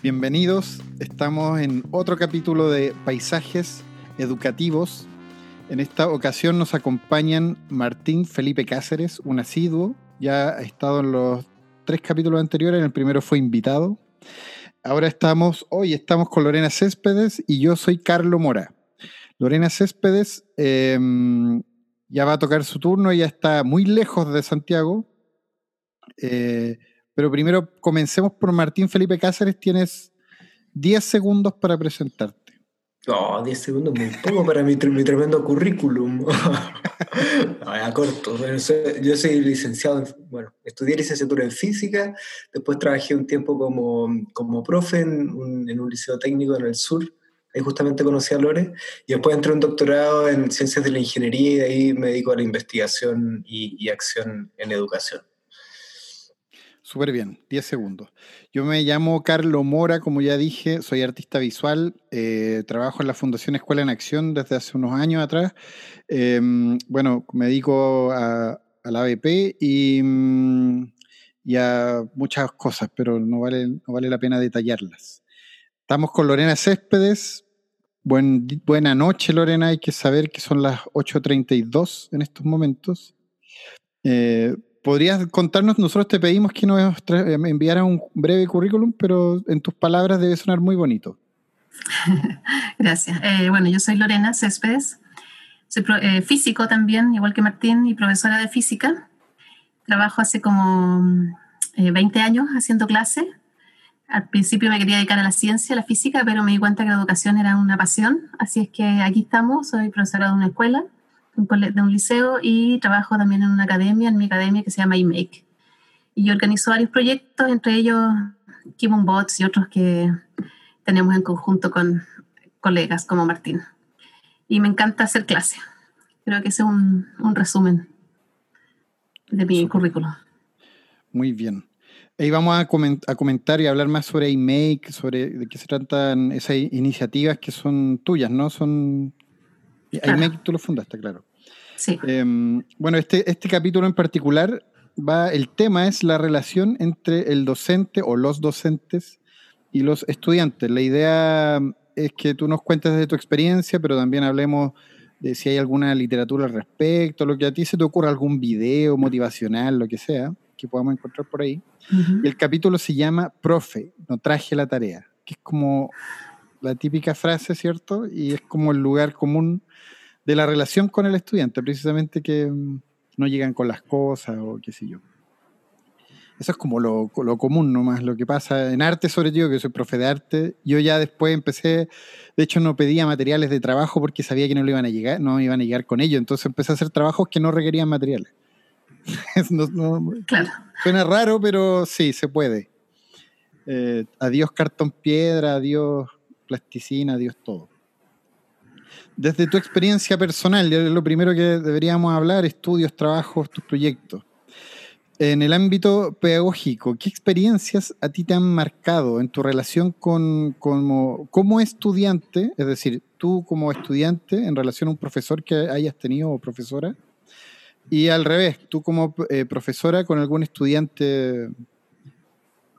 Bienvenidos, estamos en otro capítulo de Paisajes Educativos. En esta ocasión nos acompañan Martín Felipe Cáceres, un asiduo, ya ha estado en los tres capítulos anteriores, en el primero fue invitado. Ahora estamos, hoy estamos con Lorena Céspedes y yo soy Carlo Mora. Lorena Céspedes em, ya va a tocar su turno, ya está muy lejos de Santiago. Eh, pero primero comencemos por Martín Felipe Cáceres. Tienes 10 segundos para presentarte. No, 10 segundos muy poco para mi, tremendo currículum. no, corto. yo soy licenciado, bueno, estudié licenciatura en física, después trabajé un tiempo como, como profe en un, liceo técnico en el sur, ahí justamente conocí a Lore, y después entré un doctorado en ciencias de la ingeniería y de ahí me dedico a la investigación y acción en educación. Súper bien, 10 segundos. Yo me llamo Carlo Mora, como ya dije, soy artista visual, eh, trabajo en la Fundación Escuela en Acción desde hace unos años atrás. Em, bueno, me dedico a, la ABP y, mm, y, a muchas cosas, pero no vale, no vale la pena detallarlas. Estamos con Lorena Céspedes. Buen, buena noche, Lorena. Hay que saber que son las 8.32 en estos momentos. Eh, ¿Podrías contarnos? Nosotros te pedimos que nos eh, enviaras un breve currículum, pero en tus palabras debe sonar muy bonito. Gracias. Eh, bueno, yo soy Lorena Céspedes, soy eh, físico también, igual que Martín, y profesora de física. Trabajo hace como 20 años haciendo clases. Al principio me quería dedicar a la ciencia, a la física, pero me di cuenta que la educación era una pasión, así es que aquí estamos, soy profesora de una escuela de un liceo y trabajo también en una academia, en mi academia que se llama iMake. Y organizo varios proyectos, entre ellos Kimon Bots y otros que tenemos en conjunto con colegas como Martín. Y me encanta hacer clase. Creo que ese es un, un resumen de mi currículum. Muy bien. Ahí vamos a, a, comentar y hablar más sobre iMake, sobre de qué se tratan esas iniciativas que son tuyas, ¿no? Son iMake tú lo fundaste, claro. Sí. Em, bueno, este, este capítulo en particular va, el tema es la relación entre el docente o los docentes y los estudiantes. La idea es que tú nos cuentes de tu experiencia, pero también hablemos de si hay alguna literatura al respecto, lo que a ti se te ocurra, algún video motivacional, lo que sea, que podamos encontrar por ahí. Y el capítulo se llama Profe, no traje la tarea, que es como la típica frase, ¿cierto? Y es como el lugar común de la relación con el estudiante, precisamente que mm, no llegan con las cosas o qué sé yo. Eso es como lo, lo, común nomás, lo que pasa en arte, sobre todo, que soy profe de arte. Yo ya después empecé, de hecho no pedía materiales de trabajo porque sabía que no le iban a llegar, no iban a llegar con ellos. Entonces empecé a hacer trabajos que no requerían materiales. claro. Suena raro, pero sí, se puede. Eh, adiós cartón piedra, adiós plasticina, adiós todo desde tu experiencia personal, lo primero que deberíamos hablar, estudios, trabajos, tus proyectos. En el ámbito pedagógico, ¿qué experiencias a ti te han marcado en tu relación con, como, estudiante? Es decir, tú como estudiante en relación a un profesor que hayas tenido o profesora. Y al revés, tú como eh, profesora con algún estudiante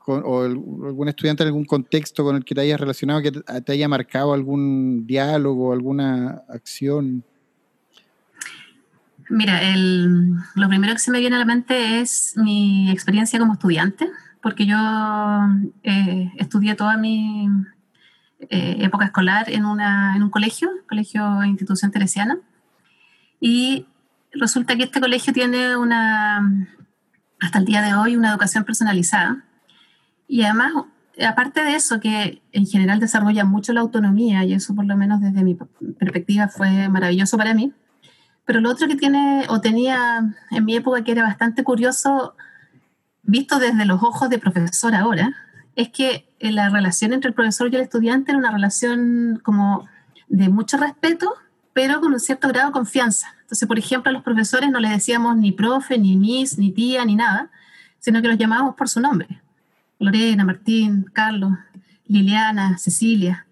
o algún estudiante en algún contexto con el que te hayas relacionado, que te haya marcado algún diálogo, alguna acción? Mira, lo primero que se me viene a la mente es mi experiencia como estudiante, porque yo eh, estudié toda mi eh, época escolar en, una, en un colegio, colegio institución teresiana, y resulta que este colegio tiene una, hasta el día de hoy, una educación personalizada, y además, aparte de eso, que en general desarrolla mucho la autonomía, y eso por lo menos desde mi perspectiva fue maravilloso para mí, pero lo otro que tiene o tenía en mi época que era bastante curioso, visto desde los ojos de profesor ahora, es que la relación entre el profesor y el estudiante era una relación como de mucho respeto, pero con un cierto grado de confianza. Entonces, por ejemplo, a los profesores no les decíamos ni profe, ni miss, ni tía, ni nada, sino que los llamábamos por su nombre. Lorena, Martín, Carlos, Liliana, Cecilia.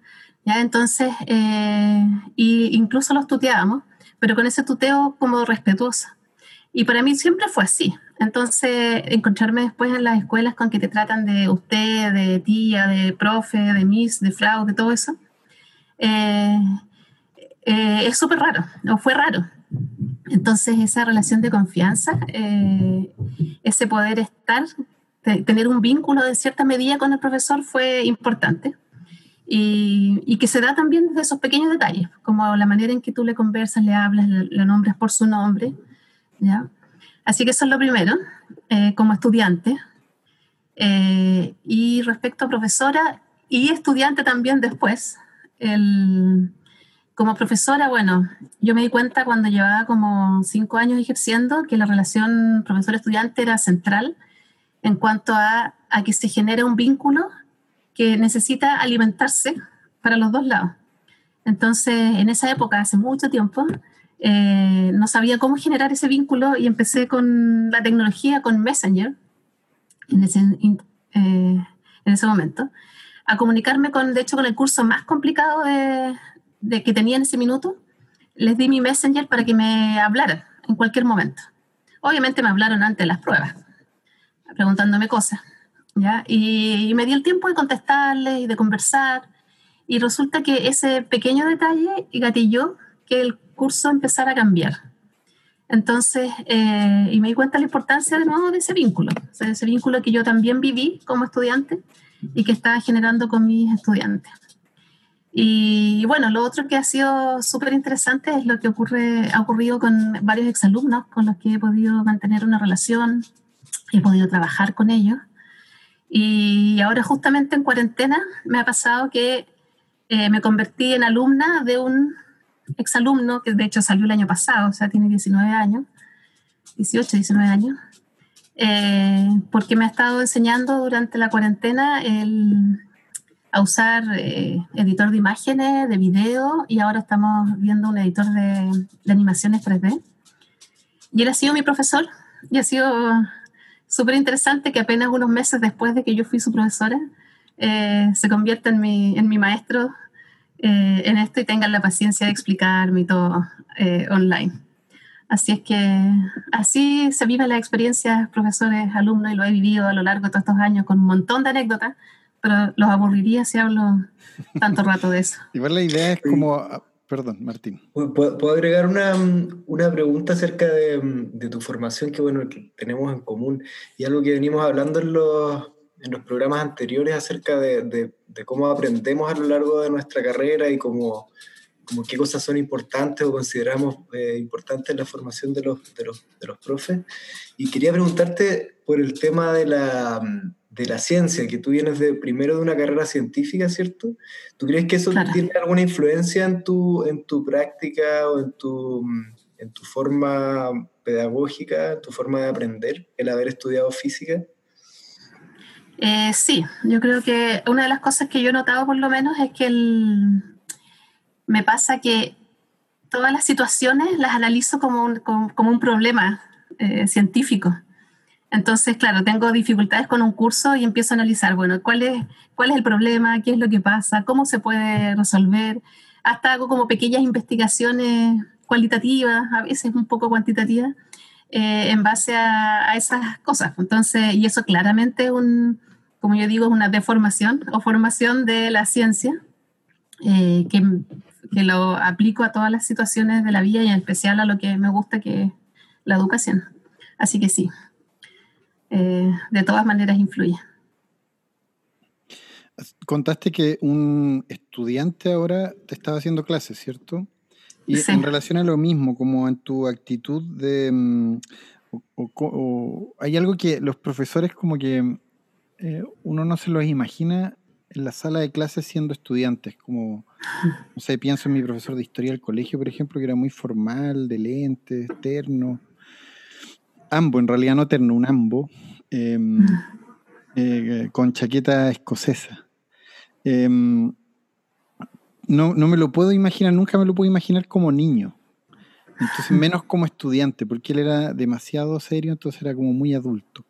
¿ya? Entonces, eh, y incluso los tuteábamos, pero con ese tuteo como respetuosa. Y para mí siempre fue así. Entonces, encontrarme después en las escuelas con que te tratan de usted, de tía, de profe, de miss, de frau, de todo eso, eh, eh, es súper raro, o fue raro. Entonces, esa relación de confianza, ese poder estar, tener un vínculo de cierta medida con el profesor fue importante. Y, y, que se da también desde esos pequeños detalles, como la manera en que tú le conversas, le hablas, le, le nombras por su nombre. ¿ya? Así que eso es lo primero, eh, como estudiante. Eh, y respecto a profesora y estudiante también después, el, como profesora, bueno, yo me di cuenta cuando llevaba como cinco años ejerciendo que la relación profesor-estudiante era central en cuanto a, que se genera un vínculo que necesita alimentarse para los dos lados. Entonces, en esa época, hace mucho tiempo, eh, no sabía cómo generar ese vínculo y empecé con la tecnología, con Messenger, en ese, eh, momento, a comunicarme con, de hecho, con el curso más complicado de, que tenía en ese minuto. Les di mi Messenger para que me hablaran en cualquier momento. Obviamente me hablaron antes de las pruebas, preguntándome cosas, ¿ya? Y, y me di el tiempo de contestarles y de conversar. Y resulta que ese pequeño detalle gatilló que el curso empezara a cambiar. Entonces, eh, y me di cuenta de la importancia de nuevo de ese vínculo, o sea, ese vínculo que yo también viví como estudiante y que estaba generando con mis estudiantes. Y, bueno, lo otro que ha sido súper interesante es lo que ocurre, ha ocurrido con varios exalumnos con los que he podido mantener una relación, he podido trabajar con ellos. Y ahora justamente en cuarentena me ha pasado que eh, me convertí en alumna de un exalumno, que de hecho salió el año pasado, o sea, tiene 19 años, 18, 19 años, eh, porque me ha estado enseñando durante la cuarentena el, a usar eh, editor de imágenes, de video, y ahora estamos viendo un editor de, de animaciones 3D. Y él ha sido mi profesor, y ha sido súper interesante que apenas unos meses después de que yo fui su profesora, eh, se convierta en mi, en mi maestro eh, en esto y tengan la paciencia de explicarme todo eh, online. Así es que así se vive la experiencia profesores, alumnos, y lo he vivido a lo largo de todos estos años con un montón de anécdotas, pero los aburriría si hablo tanto rato de eso. Igual la idea es como... Perdón, Martín. ¿Puedo, agregar una, una, pregunta acerca de, de, tu formación que, bueno, que tenemos en común y algo que venimos hablando en los, en los programas anteriores acerca de, de, de, cómo aprendemos a lo largo de nuestra carrera y cómo, cómo qué cosas son importantes o consideramos eh, importantes en la formación de los, de, los, de los profes. Y quería preguntarte por el tema de la, de la ciencia, que tú vienes de, primero de una carrera científica, ¿cierto? ¿Tú crees que eso claro. tiene alguna influencia en tu, en tu práctica o en tu, en tu forma pedagógica, tu forma de aprender, el haber estudiado física? Eh, sí, yo creo que una de las cosas que yo he notado por lo menos es que el, me pasa que todas las situaciones las analizo como un, como, como un problema eh, científico. Entonces, claro, tengo dificultades con un curso y empiezo a analizar, bueno, ¿cuál es, cuál es el problema? ¿Qué es lo que pasa? ¿Cómo se puede resolver? Hasta hago como pequeñas investigaciones cualitativas, a veces un poco cuantitativas, eh, en base a, a, esas cosas. Entonces, y eso claramente es un, como yo digo, es una deformación o formación de la ciencia, eh, que, que, lo aplico a todas las situaciones de la vida y en especial a lo que me gusta, que es la educación. Así que sí, eh, de todas maneras influye. Contaste que un estudiante ahora te estaba haciendo clases, ¿cierto? Y sí. en relación a lo mismo, como en tu actitud de... Mm, o, o, o, hay algo que los profesores como que eh, uno no se los imagina en la sala de clases siendo estudiantes, como, no sé, pienso en mi profesor de historia del colegio, por ejemplo, que era muy formal, de lentes, terno, ambo, en realidad no terno, un ambo, eh, eh, con chaqueta escocesa. no, no me lo puedo imaginar, nunca me lo puedo imaginar como niño. Entonces, menos como estudiante, porque él era demasiado serio, entonces era como muy adulto.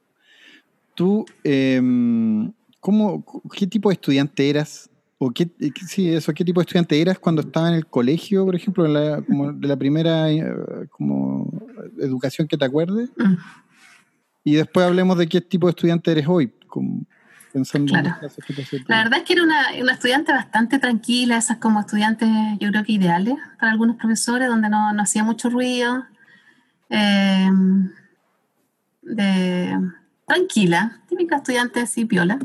¿Tú, em, cómo, qué tipo de estudiante eras? ¿O qué, sí, eso, qué tipo de estudiante eras cuando estaba en el colegio, por ejemplo, la, como de la primera eh, como educación que te acuerdes? Mm. Y después hablemos de qué tipo de estudiante eres hoy, pensando en las clases que La verdad es que era una, una, estudiante bastante tranquila, esas como estudiantes yo creo que ideales para algunos profesores, donde no, no hacía mucho ruido. Eh, de, tranquila, típica estudiante así piola,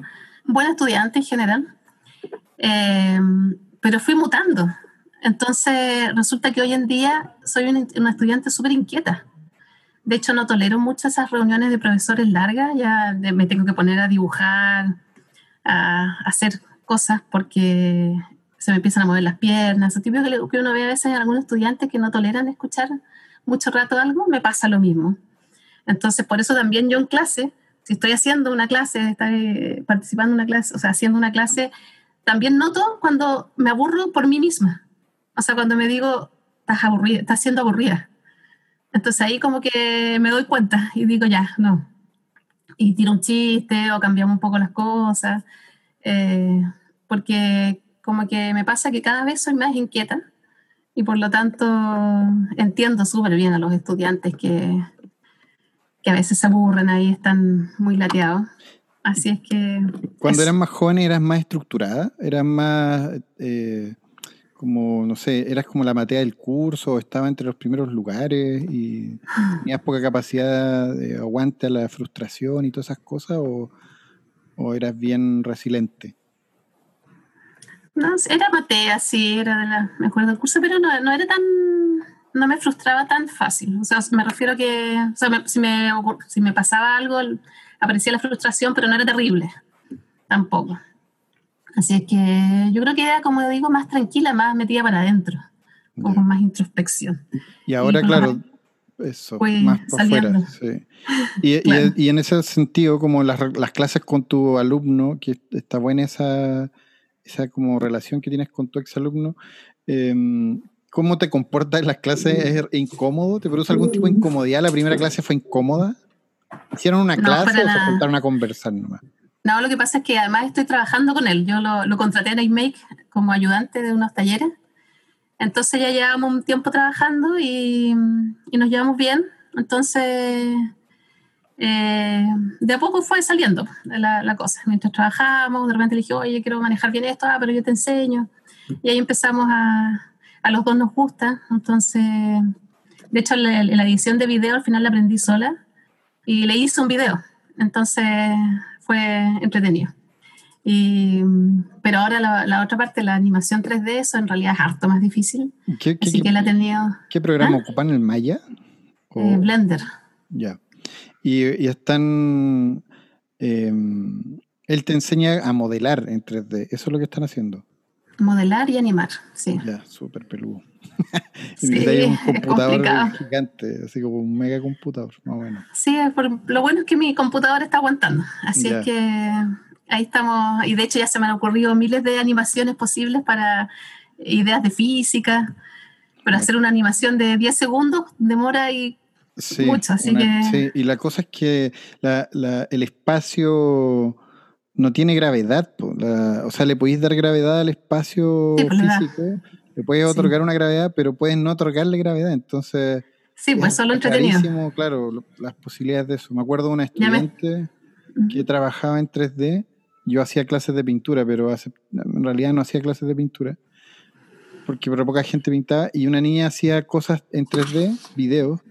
buena estudiante en general, eh, pero fui mutando. Entonces resulta que hoy en día soy una, estudiante súper inquieta. De hecho, no tolero mucho esas reuniones de profesores largas, ya me tengo que poner a dibujar, a, hacer cosas porque se me empiezan a mover las piernas. Lo típico que, uno ve a veces en algunos estudiantes que no toleran escuchar mucho rato algo, me pasa lo mismo. Entonces, por eso también yo en clase si estoy haciendo una clase, estoy participando en una clase, o sea, haciendo una clase, también noto cuando me aburro por mí misma. O sea, cuando me digo, estás aburrida, estás siendo aburrida. Entonces ahí como que me doy cuenta y digo, ya, no. Y tiro un chiste o cambiamos un poco las cosas. Eh, porque como que me pasa que cada vez soy más inquieta y por lo tanto entiendo súper bien a los estudiantes que, que a veces se aburren ahí, están muy lateados. Así es que... Cuando eras más joven eras más estructurada, eras más, eh, como, no sé, eras como la matea del curso, estaba entre los primeros lugares y tenías poca capacidad de aguante a la frustración y todas esas cosas, o, o eras bien resiliente. No, era matea, sí, era de la mejor del curso, pero no, no era tan no me frustraba tan fácil. O sea, me refiero a que o sea, si, me, si me pasaba algo, aparecía la frustración, pero no era terrible tampoco. Así es que yo creo que era, como digo, más tranquila, más metida para adentro, con más introspección. Y ahora, claro, eso, más para afuera. Sí. Y, y, en ese sentido, como las, las, clases con tu alumno, que está buena esa, esa como relación que tienes con tu exalumno, eh, cómo te comportas en las clases es incómodo? ¿Te produce algún tipo de incomodidad? ¿La primera clase fue incómoda? ¿Hicieron una clase o se juntaron a conversar nomás? No, lo que pasa es que además estoy trabajando con él. Yo lo, contraté en iMake como ayudante de unos talleres. Entonces ya llevamos un tiempo trabajando y, nos llevamos bien. Entonces, eh, de a poco fue saliendo la, la, cosa. Mientras trabajamos, de repente le dije, oye, quiero manejar bien esto, ah, pero yo te enseño. Y ahí empezamos a, a los dos nos gusta, entonces, de hecho, la, edición de video al final la aprendí sola y le hice un video, entonces fue entretenido. pero ahora la, otra parte, la animación 3D, eso en realidad es harto más difícil. ¿Qué, así que la he tenido. ¿Qué programa ¿Ah? ocupan el Maya? Eh, Blender. Ya. Y, están. Em, él te enseña a modelar en 3D. Eso es lo que están haciendo. Modelar y animar, sí. Ya, súper peludo. y sí, un computador gigante, así como un mega computador, más bueno. Sí, lo bueno es que mi computador está aguantando, así es que ahí estamos, y de hecho ya se me han ocurrido miles de animaciones posibles para ideas de física, pero hacer una animación de 10 segundos demora y mucho, así que... Sí, y la cosa es que la, la, el espacio no tiene gravedad. o sea, le podéis dar gravedad al espacio pues, físico, le puedes otorgar una gravedad, pero puedes no otorgarle gravedad. Entonces. Sí, pues solo entretenido. Claro, las posibilidades de eso. Me acuerdo de una estudiante que trabajaba en 3D. Yo hacía clases de pintura, pero en realidad no hacía clases de pintura. Porque pero poca gente pintaba. Y una niña hacía cosas en 3D, videos,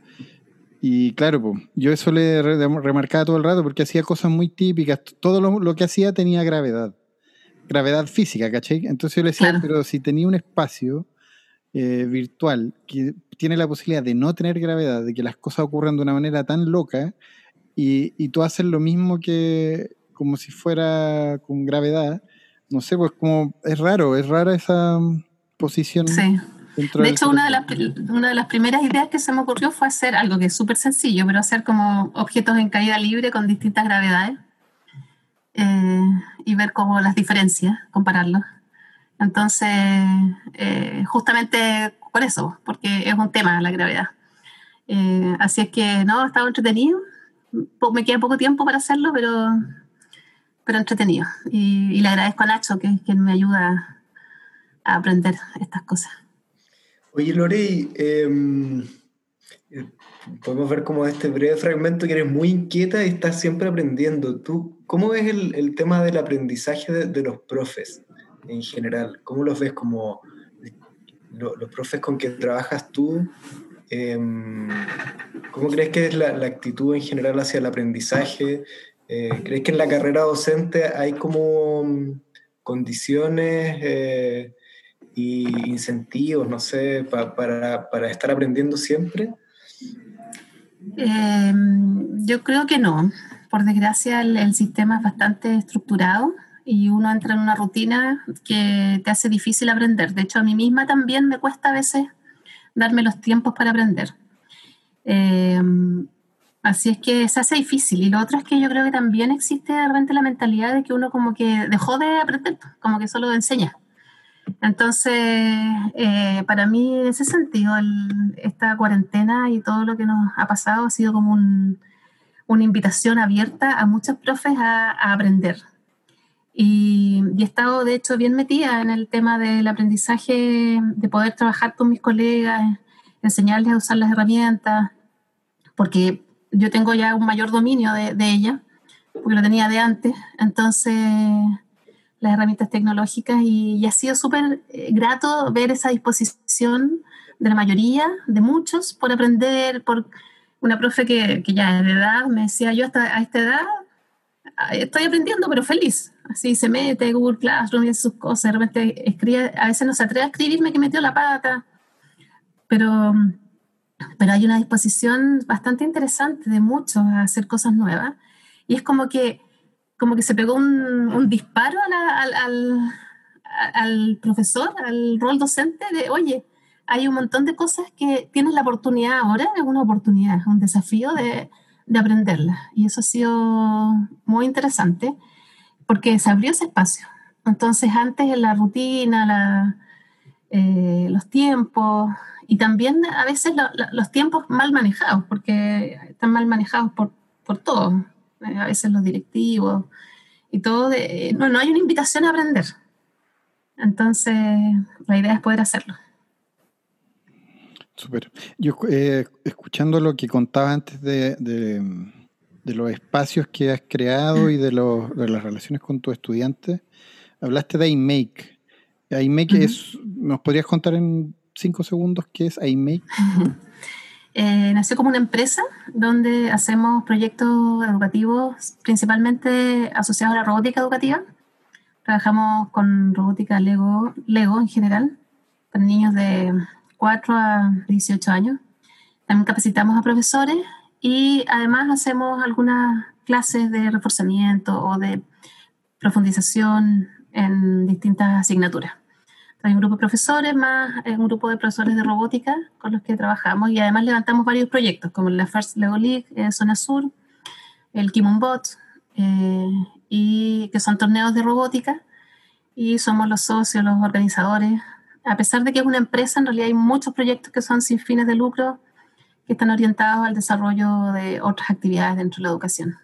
y claro, pues, yo eso le remarcaba todo el rato porque hacía cosas muy típicas. Todo lo, que hacía tenía gravedad. Gravedad física, ¿cachai? Entonces yo le decía, pero si tenía un espacio eh, virtual que tiene la posibilidad de no tener gravedad, de que las cosas ocurran de una manera tan loca, y, y tú haces lo mismo que como si fuera con gravedad, no sé, pues como es raro, es rara esa posición. Sí de hecho, una de, las, una de las primeras ideas que se me ocurrió fue hacer algo que es súper sencillo, pero hacer como objetos en caída libre con distintas gravedades eh, y ver cómo las diferencias, compararlos. Entonces, eh, justamente por eso, porque es un tema la gravedad. Eh, así es que, no, estaba entretenido. Me queda poco tiempo para hacerlo, pero, pero entretenido. Y, le agradezco a Nacho que, que me ayuda a aprender estas cosas. Oye, Lorey, em, podemos ver como este breve fragmento que eres muy inquieta y estás siempre aprendiendo. ¿Tú cómo ves el, tema del aprendizaje de, los profes en general? ¿Cómo los ves como lo, los profes con que trabajas tú? Eh, ¿Cómo crees que es la, actitud en general hacia el aprendizaje? Eh, ¿Crees que en la carrera docente hay como condiciones eh, incentivos, no sé, pa, para, estar aprendiendo siempre? Eh, yo creo que no. Por desgracia, el, sistema es bastante estructurado y uno entra en una rutina que te hace difícil aprender. De hecho, a mí misma también me cuesta a veces darme los tiempos para aprender. Eh, así es que se hace difícil. Y lo otro es que yo creo que también existe de repente la mentalidad de que uno como que dejó de aprender, como que solo enseña. Entonces, eh, para mí, en ese sentido, esta cuarentena y todo lo que nos ha pasado ha sido como un, una invitación abierta a muchos profes a, a aprender. Y, y, he estado, de hecho, bien metida en el tema del aprendizaje, de poder trabajar con mis colegas, enseñarles a usar las herramientas, porque yo tengo ya un mayor dominio de, de porque lo tenía de antes. Entonces las herramientas tecnológicas y, y ha sido súper eh, grato ver esa disposición de la mayoría, de muchos, por aprender, por una profe que, que ya de edad me decía, yo hasta a esta edad estoy aprendiendo, pero feliz. Así se mete Google Classroom y sus cosas, de repente escribe, a veces no se atreve a escribirme que metió la pata, pero, pero hay una disposición bastante interesante de muchos a hacer cosas nuevas y es como que como que se pegó un, un disparo a la, al, al, al, profesor, al rol docente de, oye, hay un montón de cosas que tienes la oportunidad ahora, es una oportunidad, un desafío de, de aprenderlas. Y eso ha sido muy interesante porque se abrió ese espacio. Entonces, antes en la rutina, la, eh, los tiempos y también a veces lo, lo, los tiempos mal manejados, porque están mal manejados por, por todos a veces los directivos y todo, de, no, no hay una invitación a aprender. Entonces, la idea es poder hacerlo. Súper. Yo, eh, escuchando lo que contaba antes de, de, de, los espacios que has creado y de, los, de las relaciones con tus estudiantes, hablaste de iMake. iMake uh -huh. es, ¿nos podrías contar en cinco segundos qué es iMake? Eh, nació como una empresa donde hacemos proyectos educativos principalmente asociados a la robótica educativa. Trabajamos con robótica Lego, Lego en general, para niños de 4 a 18 años. También capacitamos a profesores y además hacemos algunas clases de reforzamiento o de profundización en distintas asignaturas. Hay un grupo de profesores más un grupo de profesores de robótica con los que trabajamos y además levantamos varios proyectos como la First Lego League eh, Zona Sur, el Kimonbot, eh, y que son torneos de robótica y somos los socios, los organizadores. A pesar de que es una empresa, en realidad hay muchos proyectos que son sin fines de lucro que están orientados al desarrollo de otras actividades dentro de la educación.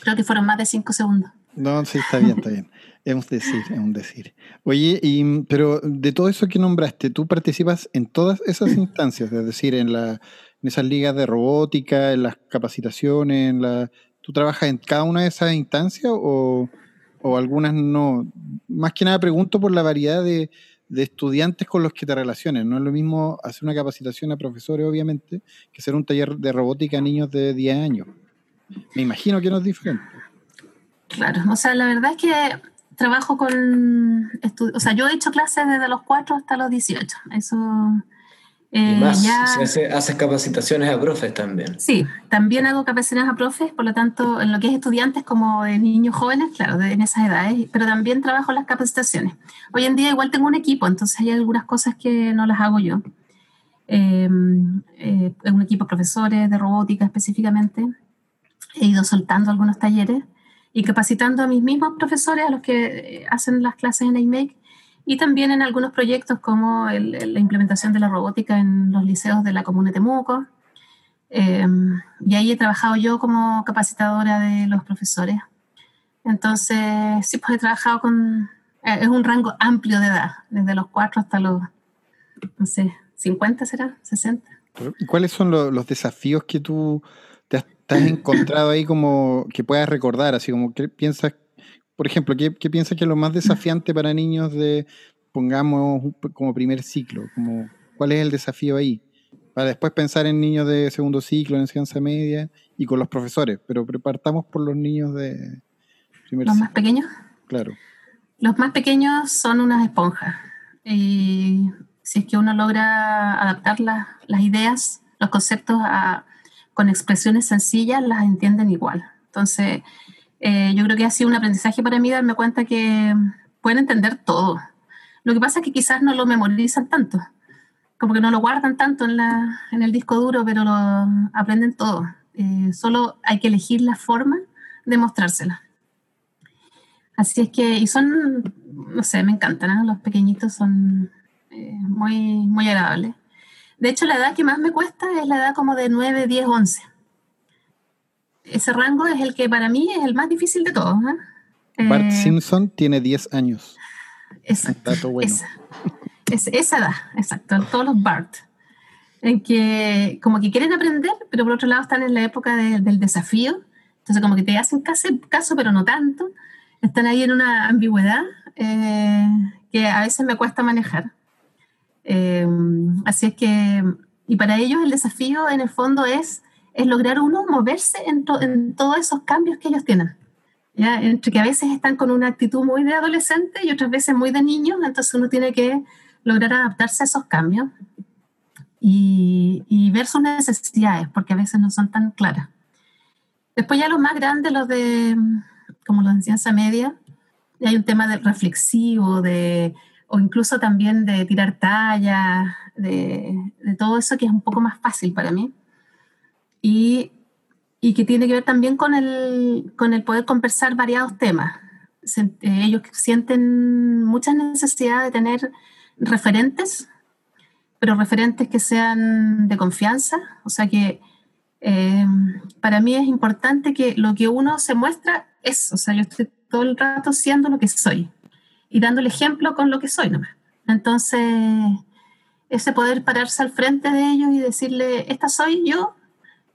Creo que fueron más de cinco segundos. No, sí, está bien, está bien. Es un decir, es un decir. Oye, y, pero de todo eso que nombraste, ¿tú participas en todas esas instancias? Es decir, en, la, en esas ligas de robótica, en las capacitaciones, en la, ¿tú trabajas en cada una de esas instancias o, o algunas no? Más que nada pregunto por la variedad de, de estudiantes con los que te relaciones. No es lo mismo hacer una capacitación a profesores, obviamente, que hacer un taller de robótica a niños de 10 años. Me imagino que no es diferente. Claro, o sea, la verdad es que trabajo con, o sea, yo he hecho clases desde los 4 hasta los 18, eso... Eh, y más, ya... si hace, haces capacitaciones a profes también. Sí, también hago capacitaciones a profes, por lo tanto, en lo que es estudiantes como de niños jóvenes, claro, de, en esas edades, pero también trabajo las capacitaciones. Hoy en día igual tengo un equipo, entonces hay algunas cosas que no las hago yo. Eh, eh, un equipo de profesores de robótica específicamente. He ido soltando algunos talleres y capacitando a mis mismos profesores, a los que hacen las clases en iMake, y también en algunos proyectos como la implementación de la robótica en los liceos de la comuna de Temuco. Em, y ahí he trabajado yo como capacitadora de los profesores. Entonces, sí, pues he trabajado con... Eh, es un rango amplio de edad, desde los 4 hasta los, no sé, 50 será, 60. ¿Y cuáles son los desafíos que tú te has, encontrado ahí como que puedas recordar? Así como que piensas, por ejemplo, ¿qué, qué piensas que es lo más desafiante para niños de, pongamos, como primer ciclo? Como, ¿Cuál es el desafío ahí? Para después pensar en niños de segundo ciclo, en enseñanza media y con los profesores, pero partamos por los niños de primer ¿Los más pequeños? Claro. Los más pequeños son unas esponjas. Y si es que uno logra adaptar las ideas, los conceptos con expresiones sencillas, las entienden igual. Entonces, eh, yo creo que ha sido un aprendizaje para mí darme cuenta que pueden entender todo. Lo que pasa es que quizás no lo memorizan tanto, como que no lo guardan tanto en, la, en el disco duro, pero lo aprenden todo. Eh, solo hay que elegir la forma de mostrársela. Así es que, y son, no sé, me encantan, los pequeñitos son eh, muy, muy agradable. De hecho, la edad que más me cuesta es la edad como de 9, 10, 11. Ese rango es el que para mí es el más difícil de todos. ¿eh? Bart eh, Simpson tiene 10 años. Exacto. Esa, esa edad, exacto. Todos los Bart. En que como que quieren aprender, pero por otro lado están en la época del desafío. Entonces como que te hacen caso, caso pero no tanto. Están ahí en una ambigüedad que a veces me cuesta manejar. Em, así es que, y para ellos el desafío en el fondo es, es lograr uno moverse en, todos esos cambios que ellos tienen. ¿ya? Entre que a veces están con una actitud muy de adolescente y otras veces muy de niño, entonces uno tiene que lograr adaptarse a esos cambios y, y ver sus necesidades, porque a veces no son tan claras. Después ya los más grandes, los de, como los de ciencia media, hay un tema de reflexivo, de o incluso también de tirar tallas, de, todo eso que es un poco más fácil para mí. Y, y, que tiene que ver también con el, con el poder conversar variados temas. Eh, ellos sienten mucha necesidad de tener referentes, pero referentes que sean de confianza, o sea que eh, para mí es importante que lo que uno se muestra es, o sea, yo estoy todo el rato siendo lo que soy, y dando el ejemplo con lo que soy nomás. Entonces, ese poder pararse al frente de ellos y decirle, esta soy yo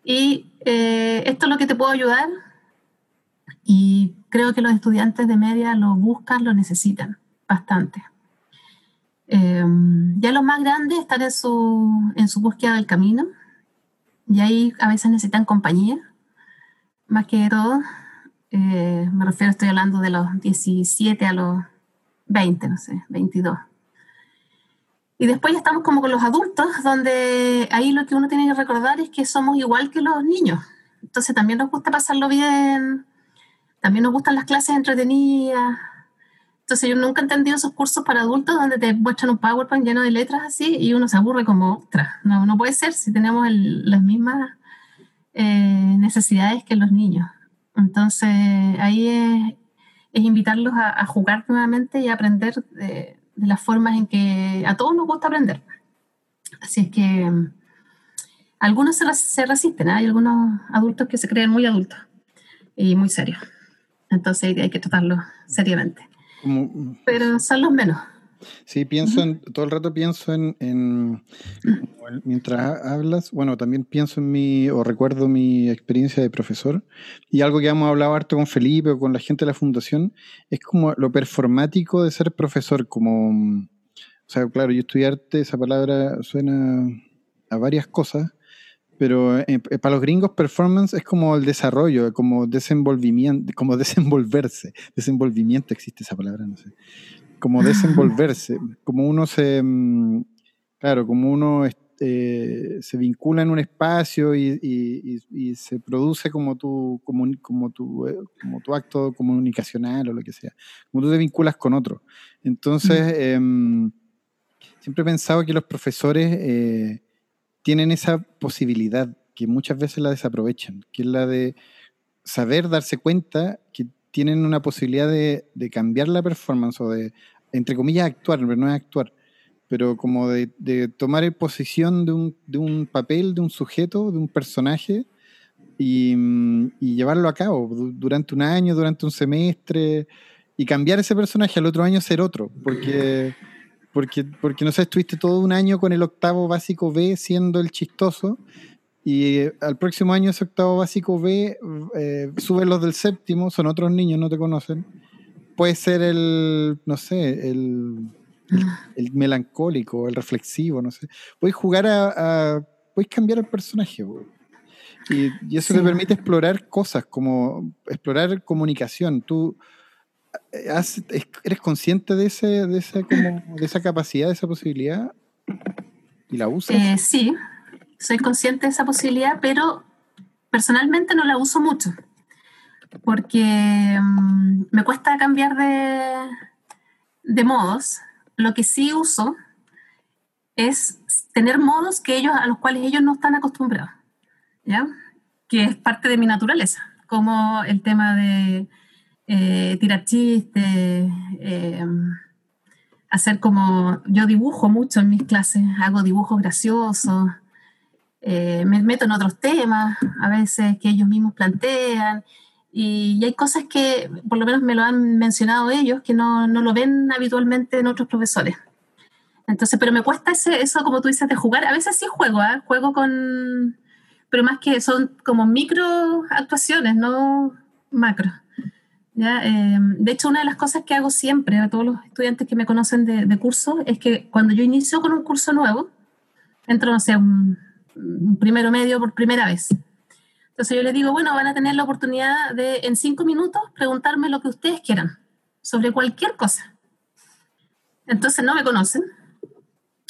y eh, esto es lo que te puedo ayudar. Y creo que los estudiantes de media lo buscan, lo necesitan bastante. Eh, ya los más grandes están en su, en su búsqueda del camino y ahí a veces necesitan compañía, más que todo. Eh, me refiero, estoy hablando de los 17 a los 20, no sé, 22. Y después ya estamos como con los adultos, donde ahí lo que uno tiene que recordar es que somos igual que los niños. Entonces también nos gusta pasarlo bien, también nos gustan las clases entretenidas. Entonces yo nunca he entendido esos cursos para adultos donde te muestran un PowerPoint lleno de letras así y uno se aburre como, ostras, no, no puede ser si tenemos las mismas eh, necesidades que los niños. Entonces ahí es, es invitarlos a, jugar nuevamente y a aprender de, las formas en que a todos nos gusta aprender. Así es que mm, algunos se, resisten, ¿eh? hay algunos adultos que se creen muy adultos y muy serios. Entonces hay que tratarlos seriamente. Pero son los menos. Sí, pienso en, todo el rato pienso en, mientras hablas, bueno, también pienso en mi, o recuerdo mi experiencia de profesor, y algo que hemos hablado harto con Felipe o con la gente de la fundación, es como lo performático de ser profesor, como, o sea, claro, yo estudié arte, esa palabra suena a varias cosas, pero eh, eh, para los gringos performance es como el desarrollo, como desenvolvimiento, como desenvolverse, desenvolvimiento existe esa palabra, no sé como desenvolverse, como uno se, mm, claro, como uno eh, se vincula en un espacio y, se produce como tu, como, como, tu, eh, como tu acto comunicacional o lo que sea, como tú te vinculas con otro. Entonces, em, siempre he pensado que los profesores eh, tienen esa posibilidad que muchas veces la desaprovechan, que es la de saber darse cuenta que tienen una posibilidad de, de cambiar la performance o de entre comillas, actuar, pero no es actuar, pero como de, de tomar posición de un, de un, papel, de un sujeto, de un personaje y, llevarlo a cabo durante un año, durante un semestre y cambiar ese personaje al otro año ser otro, porque, porque, porque no sé, estuviste todo un año con el octavo básico B siendo el chistoso y eh, al próximo año ese octavo básico B eh, sube los del séptimo, son otros niños, no te conocen. Puede ser el, no sé, el, el, melancólico, el reflexivo, no sé. Puedes jugar a, puedes cambiar el personaje. Y, eso te permite explorar cosas, como explorar comunicación. Tú eh, eres consciente de, ese, de, esa, como, de esa capacidad, de esa posibilidad, y la usas. sí, soy consciente de esa posibilidad, pero personalmente no la uso mucho, porque mm, me cuesta cambiar de, de modos. Lo que sí uso es tener modos que ellos, a los cuales ellos no están acostumbrados, ¿ya? que es parte de mi naturaleza, como el tema de eh, tirar chistes, eh, hacer como, yo dibujo mucho en mis clases, hago dibujos graciosos, eh, me meto en otros temas, a veces que ellos mismos plantean, y, hay cosas que por lo menos me lo han mencionado ellos que no, no lo ven habitualmente en otros profesores. Entonces, pero me cuesta ese, eso, como tú dices, de jugar. A veces sí juego, ¿eh? juego con, pero más que son como micro actuaciones, no macro. ¿ya? Eh, de hecho, una de las cosas que hago siempre a todos los estudiantes que me conocen de, de curso es que cuando yo inicio con un curso nuevo, entro, no sé, un, un primero medio por primera vez. Entonces yo les digo, bueno, van a tener la oportunidad de en cinco minutos preguntarme lo que ustedes quieran, sobre cualquier cosa. Entonces no me conocen,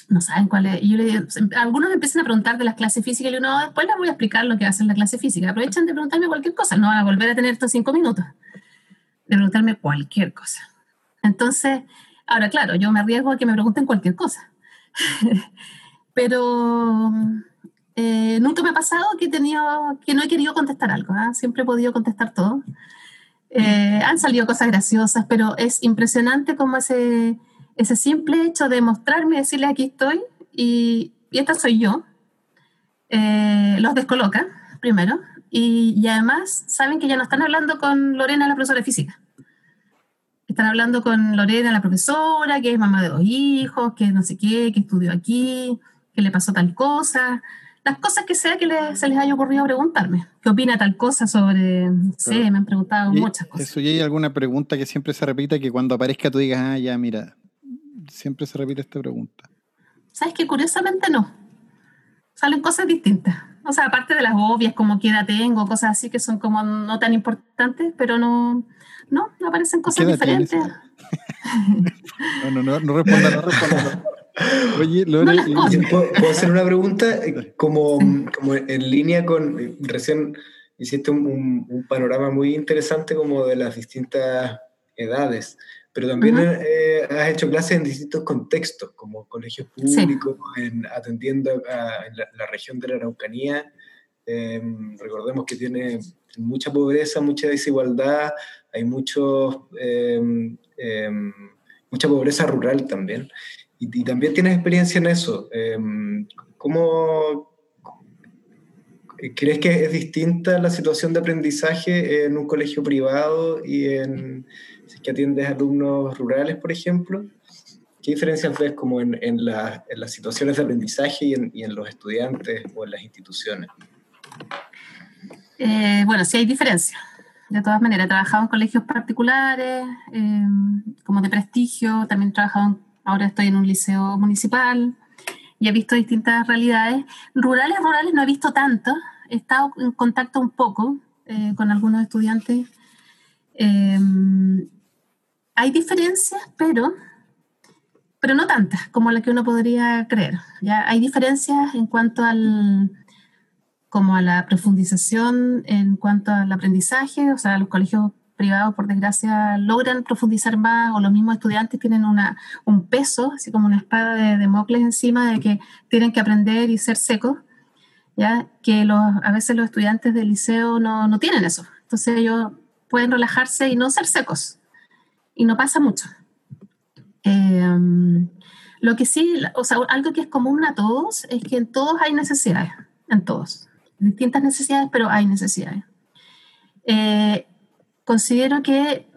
no saben cuál es. Yo le algunos empiezan a preguntar de las clases físicas y yo, no, después les voy a explicar lo que hace la clase física. Aprovechan de preguntarme cualquier cosa, no van a volver a tener estos cinco minutos de preguntarme cualquier cosa. Entonces, ahora claro, yo me arriesgo a que me pregunten cualquier cosa. Pero eh, nunca me ha pasado que, he tenido, que no he querido contestar algo, ¿ah? siempre he podido contestar todo. Eh, han salido cosas graciosas, pero es impresionante cómo ese, ese simple hecho de mostrarme decirle aquí estoy y, y esta soy yo, eh, los descoloca, primero, y, y, además saben que ya no están hablando con Lorena, la profesora de física. Están hablando con Lorena, la profesora, que es mamá de dos hijos, que no sé qué, que estudió aquí, que le pasó tal cosa las cosas que sea que se les haya ocurrido preguntarme. ¿Qué opina tal cosa sobre, Sí, me han preguntado muchas cosas. Eso, y hay alguna pregunta que siempre se repite que cuando aparezca tú digas, ah, ya, mira, siempre se repite esta pregunta. ¿Sabes que Curiosamente no. Salen cosas distintas. O sea, aparte de las obvias, como qué edad tengo, cosas así que son como no tan importantes, pero no, no, aparecen cosas diferentes. no, no, no, no responda, no responda. Oye, Lore, ¿puedo, hacer una pregunta? Como, como en línea con, recién hiciste un, panorama muy interesante como de las distintas edades, pero también eh, has hecho clases en distintos contextos, como colegios públicos, en, atendiendo a la, región de la Araucanía. Em, recordemos que tiene mucha pobreza, mucha desigualdad, hay muchos, em, em, mucha pobreza rural también. Y, también tienes experiencia en eso. Em, ¿Cómo crees que es distinta la situación de aprendizaje en un colegio privado y en si que atiendes alumnos rurales, por ejemplo? ¿Qué diferencias ves como en, las situaciones de aprendizaje y en, y en, los estudiantes o en las instituciones? Eh, bueno, sí hay diferencias. De todas maneras, he trabajado en colegios particulares, em, como de prestigio, también he trabajado en ahora estoy en un liceo municipal y he visto distintas realidades. Rurales, rurales no he visto tanto, he estado en contacto un poco eh, con algunos estudiantes. Em, hay diferencias, pero, pero no tantas como las que uno podría creer. ¿ya? Hay diferencias en cuanto al como a la profundización en cuanto al aprendizaje, o sea, los colegios por desgracia, logran profundizar más o los mismos estudiantes tienen una, un peso, así como una espada de Democles encima de que tienen que aprender y ser secos, ¿ya? que los, a veces los estudiantes del liceo no, no tienen eso. Entonces ellos pueden relajarse y no ser secos. Y no pasa mucho. Em, lo que sí, o sea, algo que es común a todos es que en todos hay necesidades, en todos. Distintas necesidades, pero hay necesidades. Eh, considero que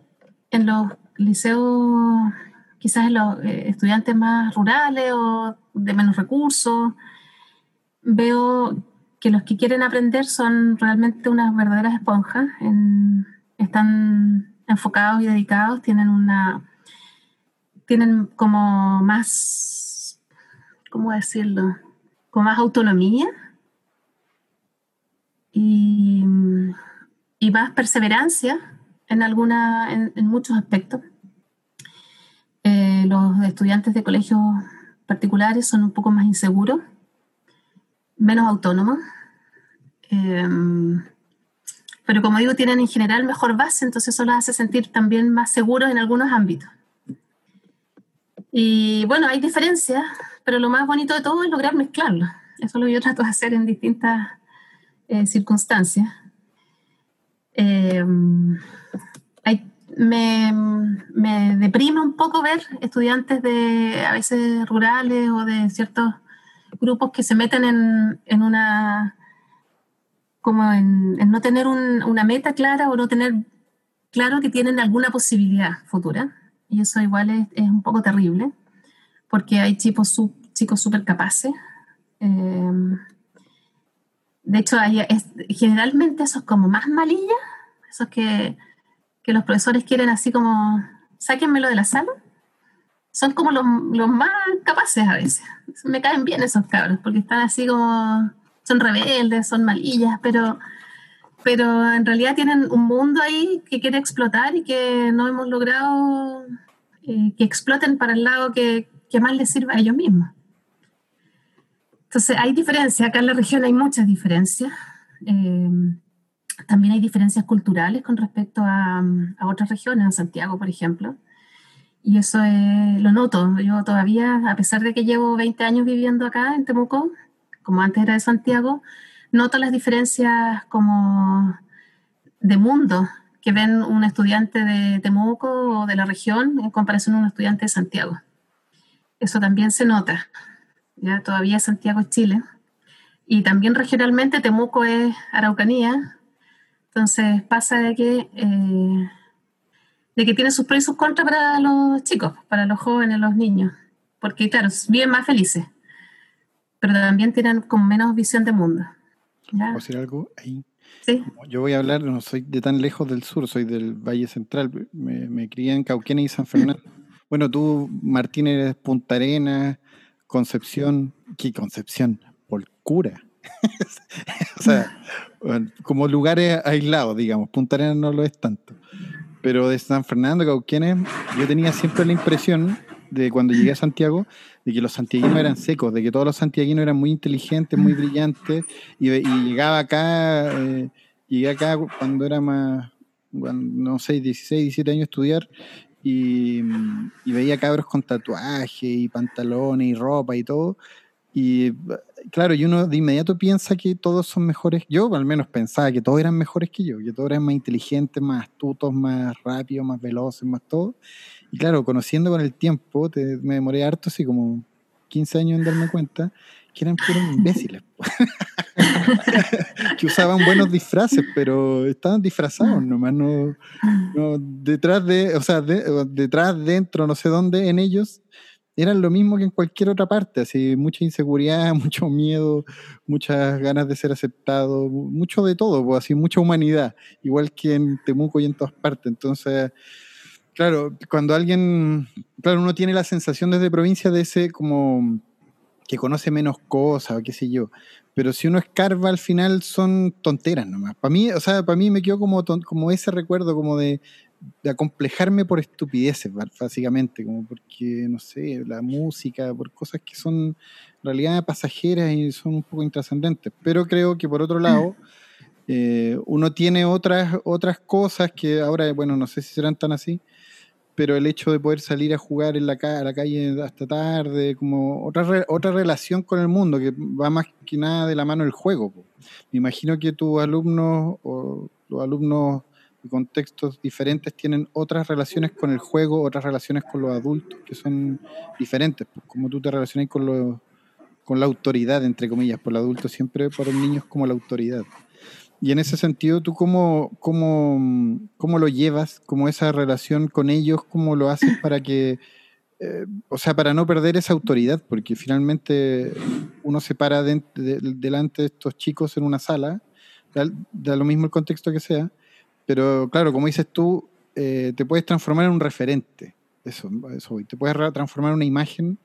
en los liceos, quizás en los eh, estudiantes más rurales o de menos recursos, veo que los que quieren aprender son realmente unas verdaderas esponjas, están enfocados y dedicados, tienen una tienen como más, ¿cómo decirlo? Con más autonomía y, más perseverancia en, alguna, en, muchos aspectos. Eh, los estudiantes de colegios particulares son un poco más inseguros, menos autónomos. Eh, pero como digo, tienen en general mejor base, entonces eso los hace sentir también más seguros en algunos ámbitos. Y bueno, hay diferencias, pero lo más bonito de todo es lograr mezclarlo. Eso es lo que yo trato de hacer en distintas eh, circunstancias. Eh, me, me, deprime un poco ver estudiantes de a veces rurales o de ciertos grupos que se meten en, una como en, no tener una meta clara o no tener claro que tienen alguna posibilidad futura y eso igual es, es un poco terrible, porque hay chicos chicos súper capaces. Em, de hecho, hay, generalmente esos como más malillas, esos que, que, los profesores quieren así como, sáquenmelo de la sala, son como los, los más capaces a veces. Me caen bien esos cabros, porque están así como, son rebeldes, son malillas, pero pero en realidad tienen un mundo ahí que quiere explotar y que no hemos logrado eh, que exploten para el lado que, que, más les sirva a ellos mismos. Entonces hay diferencias, acá en la región hay muchas diferencias. Eh, también hay diferencias culturales con respecto a, a, otras regiones, en Santiago, por ejemplo. Y eso lo noto. Yo todavía, a pesar de que llevo 20 años viviendo acá en Temuco, como antes era de Santiago, noto las diferencias como de mundo que ven un estudiante de Temuco o de la región en comparación a un estudiante de Santiago. Eso también se nota. Ya todavía Santiago es Chile. Y también regionalmente Temuco es Araucanía. Entonces pasa de que, eh, de que tiene sus pros y sus contras para los chicos, para los jóvenes, los niños. Porque claro, viven más felices. Pero también tienen con menos visión de mundo. ¿Puedo decir algo ahí? Sí. Yo voy a hablar, no soy de tan lejos del sur, soy del Valle Central, me, me crié en Cauquenes y San Fernando. Bueno, tú, Martín, eres Punta Arena, Concepción, ¿qué Concepción? Por cura. o sea, como lugares aislados, digamos. Punta Arena no lo es tanto. Pero de San Fernando, Cauquenes, yo tenía siempre la impresión de cuando llegué a Santiago, de que los santiaguinos eran secos, de que todos los santiaguinos eran muy inteligentes, muy brillantes, y, llegaba acá, eh, llegué acá cuando era más, no sé, 16, 17 años estudiar, y, veía cabros con tatuajes y pantalones y ropa y todo, y claro, y uno de inmediato piensa que todos son mejores, yo al menos pensaba que todos eran mejores que yo, que todos eran más inteligentes, más astutos, más rápidos, más veloces, más todo, y claro, conociendo con el tiempo, me demoré harto, así como 15 años en darme cuenta, que eran puros imbéciles. que usaban buenos disfraces, pero estaban disfrazados nomás, no, detrás de, o sea, detrás, dentro, no sé dónde, en ellos, eran lo mismo que en cualquier otra parte, así, mucha inseguridad, mucho miedo, muchas ganas de ser aceptado, mucho de todo, pues, así, mucha humanidad, igual que en Temuco y en todas partes. Entonces, Claro, cuando alguien, claro, uno tiene la sensación desde provincia de ese como que conoce menos cosas o qué sé yo, pero si uno escarba al final son tonteras nomás. Para mí, o sea, para mí me quedó como, como ese recuerdo como de, de acomplejarme por estupideces, básicamente, como porque, no sé, la música, por cosas que son en realidad pasajeras y son un poco intrascendentes. Pero creo que por otro lado, eh, uno tiene otras, otras cosas que ahora, bueno, no sé si serán tan así, pero el hecho de poder salir a jugar en la, a la calle hasta tarde, como otra, otra relación con el mundo, que va más que nada de la mano del juego. Me imagino que tus alumnos o los alumnos y contextos diferentes tienen otras relaciones con el juego, otras relaciones con los adultos que son diferentes, como tú te relacionas con, con la autoridad, entre comillas, por el adulto siempre para un niño es como la autoridad. Y en ese sentido, ¿tú cómo, cómo, cómo lo llevas, como esa relación con ellos, cómo lo haces para que, eh, o sea, para no perder esa autoridad? Porque finalmente uno se para delante de estos chicos en una sala, da, lo mismo el contexto que sea, pero claro, como dices tú, eh, te puedes transformar en un referente, eso, eso te puedes transformar en una imagen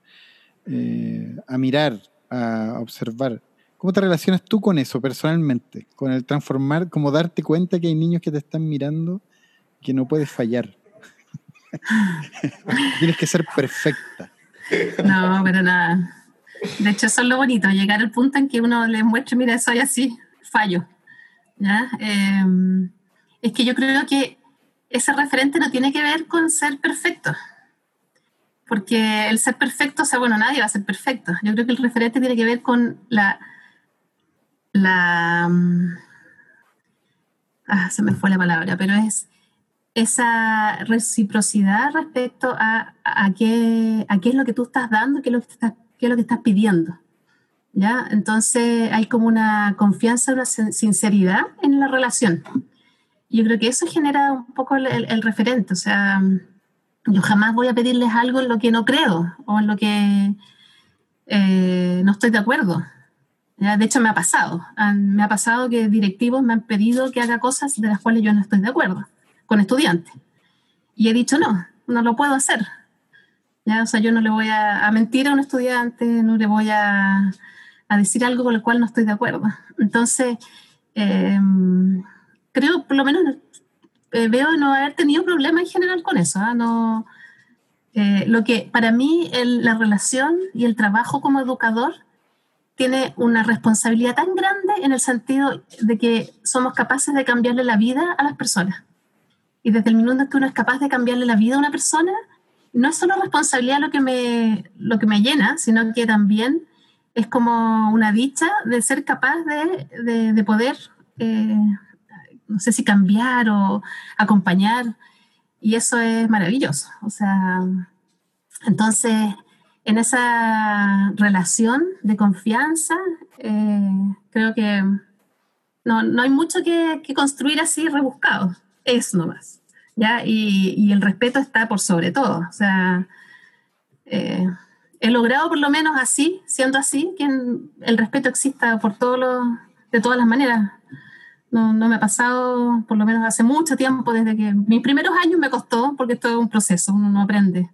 eh, a mirar, a observar. ¿Cómo te relacionas tú con eso personalmente? Con el transformar, como darte cuenta que hay niños que te están mirando que no puedes fallar. Tienes que ser perfecta. No, pero nada. De hecho, eso es lo bonito, llegar al punto en que uno le muestre, mira, soy así, fallo. Em, es que yo creo que ese referente no tiene que ver con ser perfecto. Porque el ser perfecto, o sea, bueno, nadie va a ser perfecto. Yo creo que el referente tiene que ver con la la... Mm, ah, se me fue la palabra, pero es esa reciprocidad respecto a, a, qué, a qué es lo que tú estás dando, qué es lo que estás, qué es lo que estás pidiendo. ¿ya? Entonces hay como una confianza, una sinceridad en la relación. Yo creo que eso genera un poco el, referente, o sea, yo jamás voy a pedirles algo en lo que no creo o en lo que eh, no estoy de acuerdo. De hecho, me ha pasado. Me ha pasado que directivos me han pedido que haga cosas de las cuales yo no estoy de acuerdo con estudiantes. Y he dicho, no, no lo puedo hacer. ¿Ya? O sea, yo no le voy a, mentir a un estudiante, no le voy a, decir algo con el cual no estoy de acuerdo. Entonces, em, creo, por lo menos, eh, veo no haber tenido problema en general con eso. ¿ah? No, eh, lo que para mí la relación y el trabajo como educador tiene una responsabilidad tan grande en el sentido de que somos capaces de cambiarle la vida a las personas. Y desde el minuto en que uno es capaz de cambiarle la vida a una persona, no es solo responsabilidad lo que me, lo que me llena, sino que también es como una dicha de ser capaz de, de, poder, eh, no sé si cambiar o acompañar. Y eso es maravilloso. O sea, entonces en esa relación de confianza, eh, creo que no, no, hay mucho que, construir así rebuscado, es nomás. ¿ya? Y, y, el respeto está por sobre todo. O sea, eh, he logrado por lo menos así, siendo así, que el respeto exista por todos los, de todas las maneras. No, no, me ha pasado, por lo menos hace mucho tiempo, desde que mis primeros años me costó, porque esto es un proceso, uno no aprende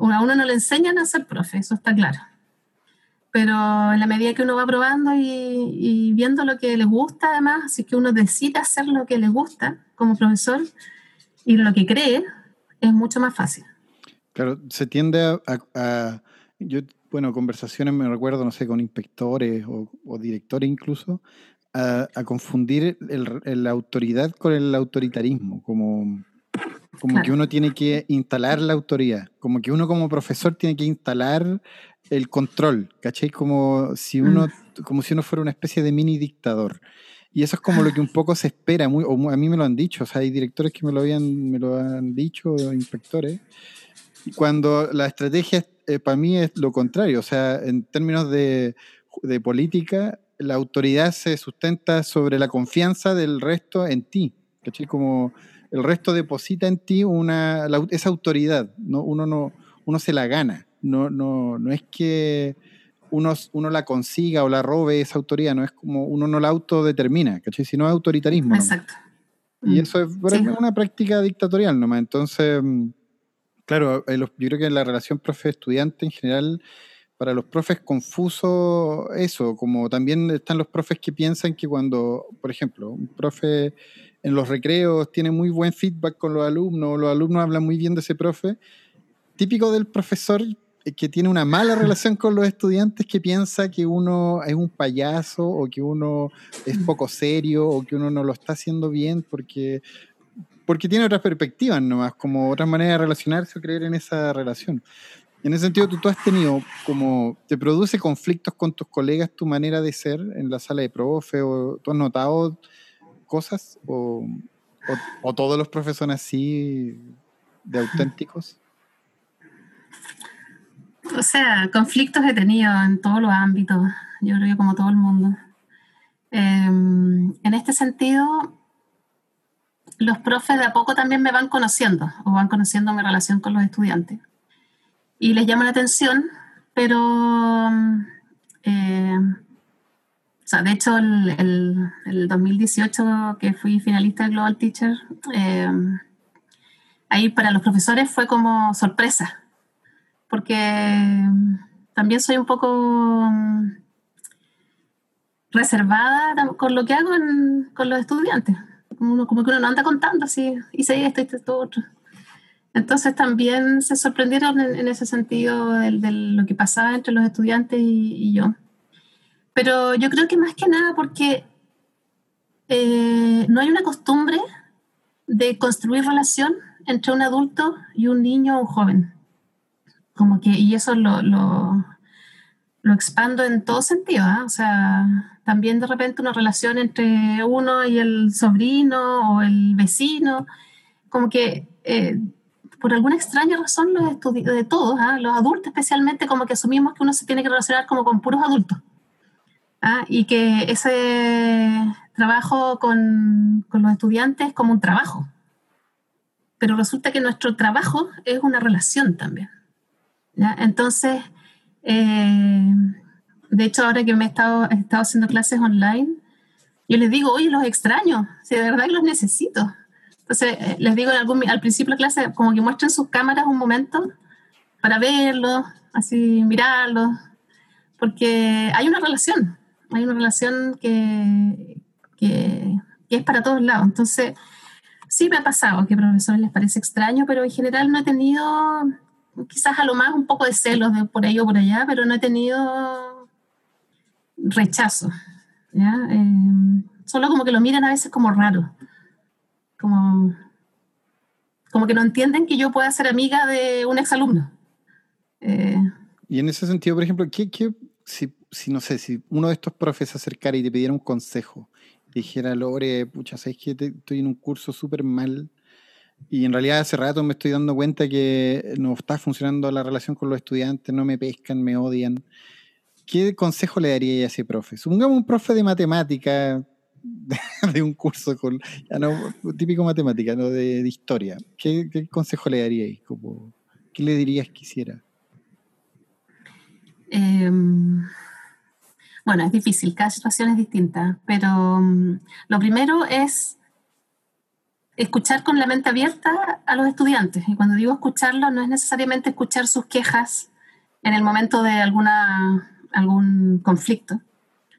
a uno no le enseñan a ser profe, eso está claro. Pero en la medida que uno va probando y, viendo lo que le gusta, además, así que uno decide hacer lo que le gusta como profesor y lo que cree, es mucho más fácil. Claro, se tiende a, yo, bueno, conversaciones me recuerdo, no sé, con inspectores o, directores incluso, a, confundir la autoridad con el autoritarismo, como como que uno tiene que instalar la autoridad, como que uno como profesor tiene que instalar el control, ¿cachai? Como si uno, mm. como si uno fuera una especie de mini dictador. Y eso es como lo que un poco se espera, muy, o a mí me lo han dicho, o sea, hay directores que me lo, habían, me lo han dicho, inspectores, cuando la estrategia eh, para mí es lo contrario, o sea, en términos de, de política, la autoridad se sustenta sobre la confianza del resto en ti, ¿cachai? Como el resto deposita en ti una, esa autoridad, ¿no? Uno, no, uno se la gana, no, no, no es que uno, uno la consiga o la robe esa autoridad, no es como uno no la autodetermina, ¿cachai? Sino es autoritarismo. Exacto. Y mm. eso es una práctica dictatorial nomás. Entonces, mm, claro, eh, yo creo que la relación profe-estudiante en general, para los profes confuso eso, como también están los profes que piensan que cuando, por ejemplo, un profe en los recreos tiene muy buen feedback con los alumnos, los alumnos hablan muy bien de ese profe. Típico del profesor que tiene una mala relación con los estudiantes que piensa que uno es un payaso o que uno es poco serio o que uno no lo está haciendo bien porque, porque tiene otras perspectivas nomás, como otras maneras de relacionarse o creer en esa relación. En ese sentido, tú, tú has tenido como, ¿te produce conflictos con tus colegas tu manera de ser en la sala de profe o tú has notado cosas? O, ¿O, todos los profes son así de auténticos? O sea, conflictos he tenido en todos los ámbitos, yo creo que como todo el mundo. Em, en este sentido, los profes de a poco también me van conociendo o van conociendo mi relación con los estudiantes. Y les llama la atención, pero, eh, o sea, de hecho, el, el, 2018 que fui finalista del Global Teacher, eh, ahí para los profesores fue como sorpresa, porque también soy un poco reservada con lo que hago con los estudiantes como, como que uno no anda contando así, hice esto, hice esto, otro. Entonces también se sorprendieron en, ese sentido de, lo que pasaba entre los estudiantes y, yo. Pero yo creo que más que nada porque eh, no hay una costumbre de construir relación entre un adulto y un niño o un joven. Como que, y eso lo, lo, expando en todo sentido, ¿ah? o sea, también de repente una relación entre uno y el sobrino o el vecino, como que eh, por alguna extraña razón los de todos, ¿ah? los adultos especialmente, como que asumimos que uno se tiene que relacionar como con puros adultos. ¿Ah? Y que ese trabajo con, con, los estudiantes es como un trabajo. Pero resulta que nuestro trabajo es una relación también. ¿ya? Entonces, eh, de hecho, ahora que me he estado, he estado haciendo clases online, yo les digo, oye, los extraño, si de verdad los necesito. Entonces, eh, les digo algún, al principio de la clase, como que muestren sus cámaras un momento para verlos, así mirarlos, porque hay una relación, hay una relación que, que, es para todos lados. Entonces, sí me ha pasado que a profesores les parece extraño, pero en general no he tenido, quizás a lo más un poco de celos de por ahí o por allá, pero no he tenido rechazo. Eh, solo como que lo miran a veces como raro. Como, como que no entienden que yo pueda ser amiga de un exalumno. Eh, y en ese sentido, por ejemplo, ¿qué, qué si, si, no sé, si uno de estos profes se acercara y te pidiera un consejo, dijera, Lore, pucha, ¿sabes que estoy en un curso súper mal? Y en realidad hace rato me estoy dando cuenta que no está funcionando la relación con los estudiantes, no me pescan, me odian. ¿qué consejo le daría a ese profe? Supongamos un profe de matemática, de, un curso con, ya no, típico matemática, no de, historia. ¿Qué, consejo le daríais? ¿Qué le dirías que hiciera? Em, bueno, es difícil, cada situación es distinta, pero mm, lo primero es escuchar con la mente abierta a los estudiantes. Y cuando digo escucharlo, no es necesariamente escuchar sus quejas en el momento de alguna algún conflicto,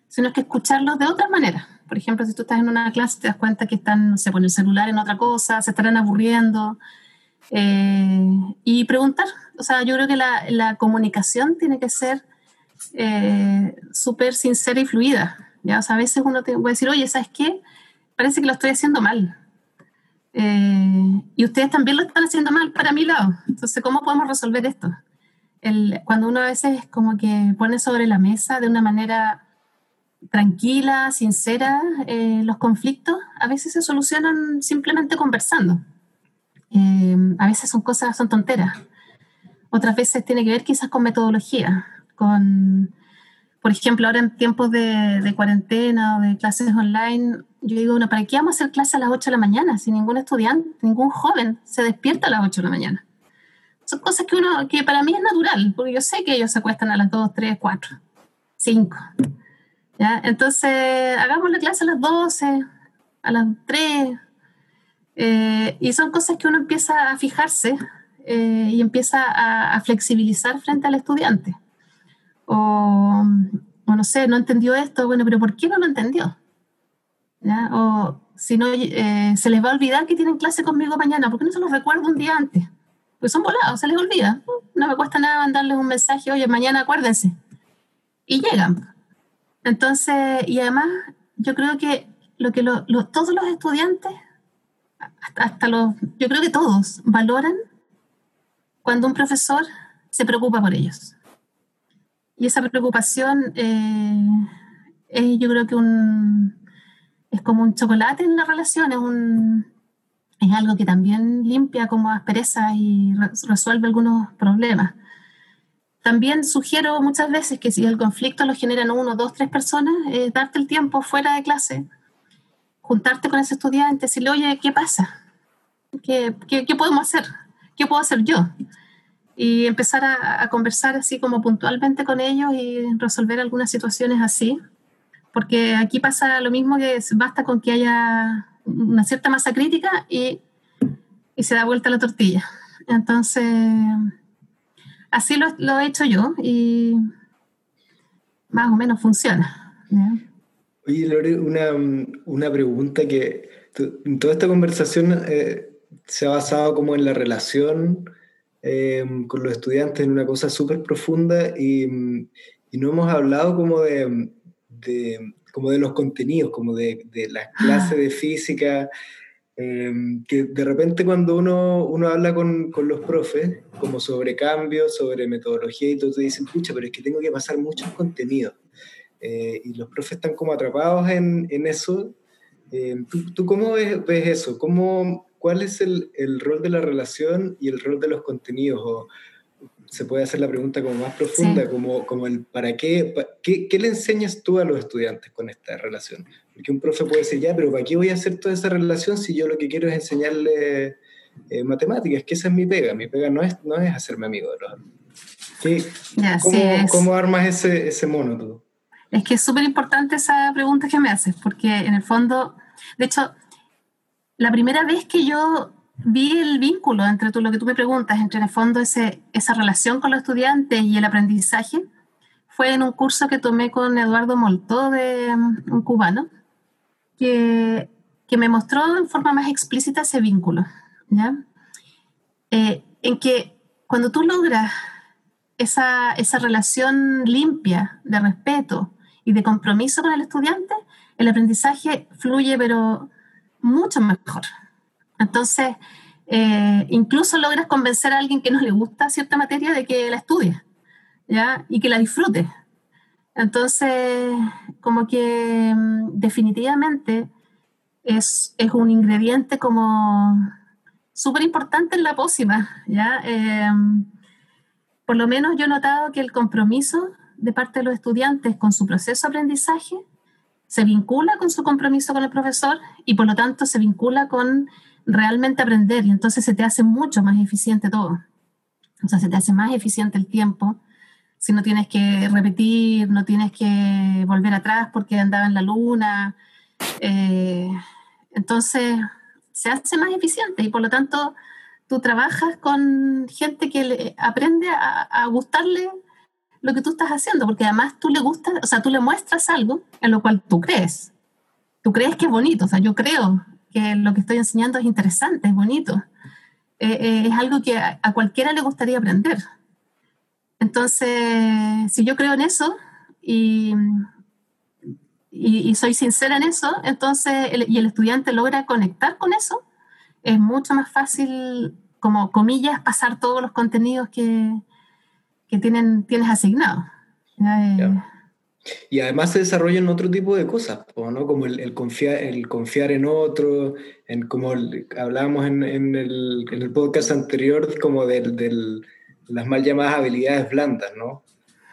sino que escucharlos de otra manera. Por ejemplo, si tú estás en una clase te das cuenta que están, no sé, con el celular en otra cosa, se estarán aburriendo, eh, y preguntar. O sea, yo creo que la comunicación tiene que ser eh, súper sincera y fluida. ¿ya? O sea, a veces uno te puede decir, oye, ¿sabes qué? Parece que lo estoy haciendo mal. Eh, y ustedes también lo están haciendo mal para mi lado. Entonces, ¿cómo podemos resolver esto? cuando uno a veces como que pone sobre la mesa de una manera tranquila, sincera, eh, los conflictos a veces se solucionan simplemente conversando. Eh, a veces son cosas, son tonteras. Otras veces tiene que ver quizás con metodología, con, por ejemplo, ahora en tiempos de, de cuarentena o de clases online, yo digo, bueno, ¿para qué vamos a hacer clases a las 8 de la mañana si ningún estudiante, ningún joven se despierta a las 8 de la mañana? son cosas que uno, que para mí es natural, porque yo sé que ellos se acuestan a las 2, 3, 4, 5. ¿ya? Entonces, hagamos la clase a las 12, a las 3. Eh, y son cosas que uno empieza a fijarse eh, y empieza a, flexibilizar frente al estudiante. O, no sé, no entendió esto, bueno, pero ¿por qué no lo entendió? ¿Ya? O si no, eh, se les va a olvidar que tienen clase conmigo mañana, ¿por qué no se los recuerdo un día antes? pues son volados, se les olvida. No me cuesta nada mandarles un mensaje, oye, mañana acuérdense. Y llegan. Entonces, y además, yo creo que lo que todos los estudiantes, hasta, los, yo creo que todos, valoran cuando un profesor se preocupa por ellos. Y esa preocupación eh, es, yo creo que un, es como un chocolate en la relación, es algo que también limpia como asperezas y resuelve algunos problemas. También sugiero muchas veces que si el conflicto lo generan uno, dos, tres personas, eh, darte el tiempo fuera de clase, juntarte con ese estudiante, decirle, oye, ¿qué pasa? ¿Qué, qué, podemos hacer? ¿Qué puedo hacer yo? Y empezar a, a, conversar así como puntualmente con ellos y resolver algunas situaciones así. Porque aquí pasa lo mismo que basta con que haya una cierta masa crítica y, y se da vuelta la tortilla. Entonces, así lo, lo, he hecho yo y más o menos funciona. Oye, Lore, una, una, pregunta que en toda esta conversación eh, se ha basado como en la relación eh, con los estudiantes en una cosa súper profunda y, y, no hemos hablado como de, de, como de los contenidos, como de, de las clases de física, Em, que de repente cuando uno, uno habla con, con, los profes, como sobre cambios, sobre metodología y todo, te dicen, pucha, pero es que tengo que pasar muchos contenidos. Eh, y los profes están como atrapados en, en eso. Em, ¿tú, ¿tú, cómo ves, ves, eso? ¿Cómo, ¿Cuál es el, el, rol de la relación y el rol de los contenidos? O, se puede hacer la pregunta como más profunda, sí. como, como el para qué, qué, qué, le enseñas tú a los estudiantes con esta relación. Porque un profe puede decir, ya, pero ¿para qué voy a hacer toda esa relación si yo lo que quiero es enseñarle eh, matemáticas? Que esa es mi pega, mi pega no es, no es hacerme amigo de los ¿Qué, cómo, ¿Cómo, armas ese, ese mono tú? Es que es súper importante esa pregunta que me haces, porque en el fondo, de hecho, la primera vez que yo vi el vínculo entre tú, lo que tú me preguntas, entre en el fondo ese, esa relación con los estudiantes y el aprendizaje, fue en un curso que tomé con Eduardo Moltó, de, um, un cubano, que, que, me mostró en forma más explícita ese vínculo. ¿ya? Eh, en que cuando tú logras esa, esa relación limpia de respeto y de compromiso con el estudiante, el aprendizaje fluye pero mucho mejor. Entonces, eh, incluso logras convencer a alguien que no le gusta cierta materia de que la estudie, ¿ya? Y que la disfrute. Entonces, como que mm, definitivamente es, es, un ingrediente como súper importante en la pócima, ¿ya? Eh, por lo menos yo he notado que el compromiso de parte de los estudiantes con su proceso de aprendizaje se vincula con su compromiso con el profesor y por lo tanto se vincula con realmente aprender y entonces se te hace mucho más eficiente todo. O sea, se te hace más eficiente el tiempo. Si no tienes que repetir, no tienes que volver atrás porque andaba en la luna. Eh, entonces, se hace más eficiente y por lo tanto tú trabajas con gente que le aprende a, a, gustarle lo que tú estás haciendo, porque además tú le gustas, o sea, tú le muestras algo en lo cual tú crees. Tú crees que es bonito, o sea, yo creo que lo que estoy enseñando es interesante, es bonito. Eh, eh, es algo que a, cualquiera le gustaría aprender. Entonces, si yo creo en eso y, y, y soy sincera en eso, entonces, y el estudiante logra conectar con eso, es mucho más fácil, como comillas, pasar todos los contenidos que, que tienen, tienes asignados. Eh, y además se desarrollan otro tipo de cosas, ¿no? como el, el, confiar, el confiar en otro, en como el, hablábamos en, en, el, en, el, podcast anterior, como de del, las mal llamadas habilidades blandas, ¿no?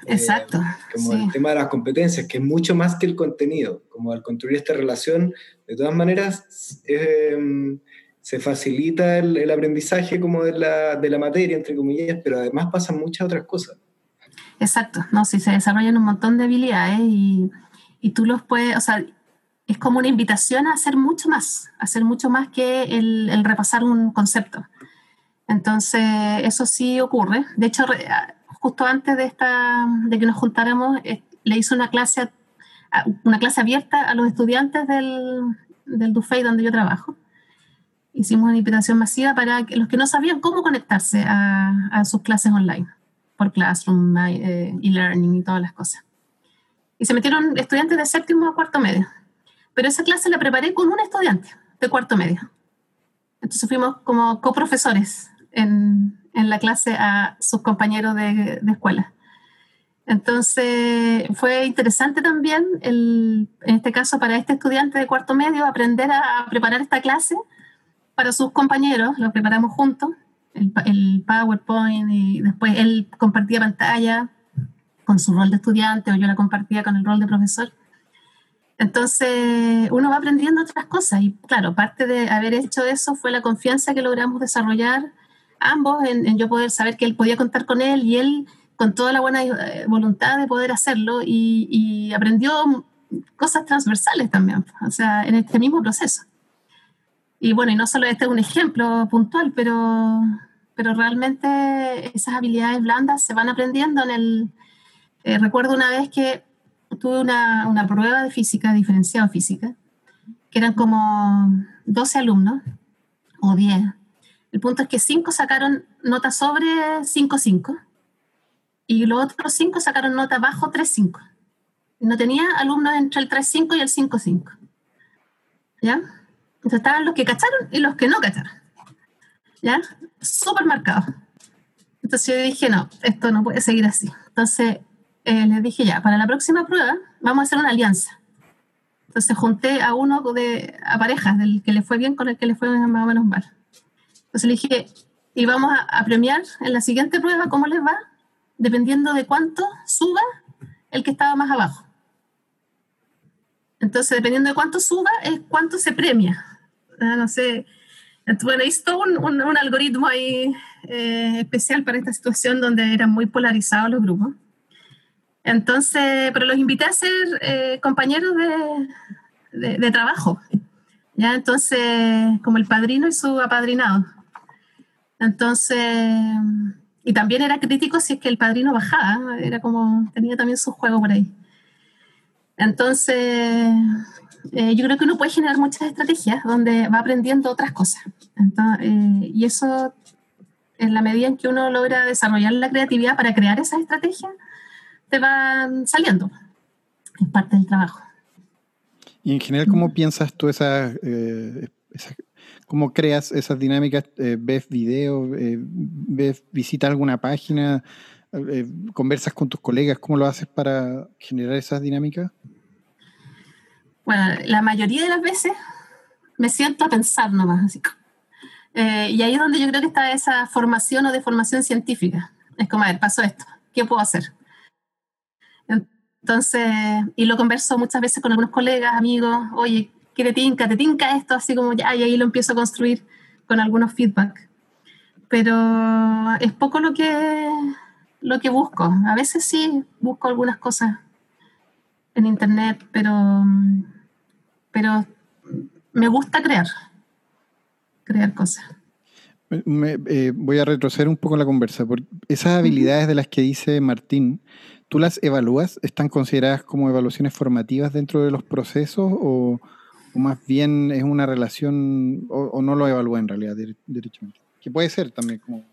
Exacto. Eh, como sí. el tema de las competencias, que es mucho más que el contenido, como al construir esta relación, de todas maneras, eh, se facilita el, aprendizaje como de la, de la materia, entre comillas, pero además pasan muchas otras cosas. Exacto, no, sí, se desarrollan un montón de habilidades y, y tú los puedes, o sea, es como una invitación a hacer mucho más, hacer mucho más que el, repasar un concepto. Entonces, eso sí ocurre. De hecho, justo antes de, esta, de que nos juntáramos, le hice una clase, una clase abierta a los estudiantes del, del DUFEI donde yo trabajo. Hicimos una invitación masiva para los que no sabían cómo conectarse a, sus clases online por Classroom, eh, e-learning y todas las cosas. Y se metieron estudiantes de séptimo a cuarto medio. Pero esa clase la preparé con un estudiante de cuarto medio. Entonces fuimos como coprofesores en, la clase a sus compañeros de, escuela. Entonces fue interesante también, en este caso para este estudiante de cuarto medio, aprender a preparar esta clase para sus compañeros, lo preparamos juntos, el, el PowerPoint, y después él compartía pantalla con su rol de estudiante o yo la compartía con el rol de profesor. Entonces, uno va aprendiendo otras cosas y claro, parte de haber hecho eso fue la confianza que logramos desarrollar ambos en, yo poder saber que él podía contar con él y él con toda la buena eh, voluntad de poder hacerlo y, y aprendió cosas transversales también, o sea, en este mismo proceso. Y bueno, y no solo este es un ejemplo puntual, pero, pero realmente esas habilidades blandas se van aprendiendo en el... Eh, recuerdo una vez que tuve una, una prueba de física, diferenciado física, que eran como 12 alumnos o 10. El punto es que 5 sacaron nota sobre 5-5 y los otros 5 sacaron nota bajo 3-5. No tenía alumnos entre el 3-5 y el 5-5. ¿Ya? Entonces estaban los que cacharon y los que no cacharon. ¿Ya? Súper marcados. Entonces yo dije, no, esto no puede seguir así. Entonces eh, les dije, ya, para la próxima prueba vamos a hacer una alianza. Entonces junté a uno de, a parejas, del que le fue bien con el que le fue más o menos mal. Entonces le dije, y vamos a, a premiar en la siguiente prueba cómo les va, dependiendo de cuánto suba el que estaba más abajo. Entonces, dependiendo de cuánto suba, es cuánto se premia. Ah, no sé. Bueno, hizo un, un, algoritmo ahí eh, especial para esta situación donde eran muy polarizados los grupos. Entonces, pero los invité a ser eh, compañeros de, de, trabajo. ¿ya? Entonces, como el padrino y su apadrinado. Entonces, y también era crítico si es que el padrino bajaba, era como, tenía también su juego por ahí. Entonces, eh, yo creo que uno puede generar muchas estrategias donde va aprendiendo otras cosas. Eh, y eso, en la medida en que uno logra desarrollar la creatividad para crear esas estrategias, te van saliendo. Es parte del trabajo. Y en general, ¿cómo piensas tú esas, eh, cómo creas esas dinámicas? ¿Ves videos? ¿Ves, visitas alguna página? ¿Conversas con tus colegas? ¿Cómo lo haces para generar esas dinámicas? Bueno, la mayoría de las veces me siento a pensar nomás, así. Eh, y ahí es donde yo creo que está esa formación o deformación científica. Es como, a ver, pasó esto, ¿qué puedo hacer? Entonces, y lo converso muchas veces con algunos colegas, amigos, oye, ¿qué te tinca? ¿Te tinca esto? Así como ya, y ahí lo empiezo a construir con algunos feedback. Pero es poco lo que, lo que busco. A veces sí busco algunas cosas en internet, pero pero me gusta crear, crear cosas. Eh, voy a retroceder un poco la conversa. Porque esas habilidades de las que dice Martín, ¿tú las evalúas? ¿Están consideradas como evaluaciones formativas dentro de los procesos o, más bien es una relación o, no lo evalúa en realidad derechamente? Que puede ser también como...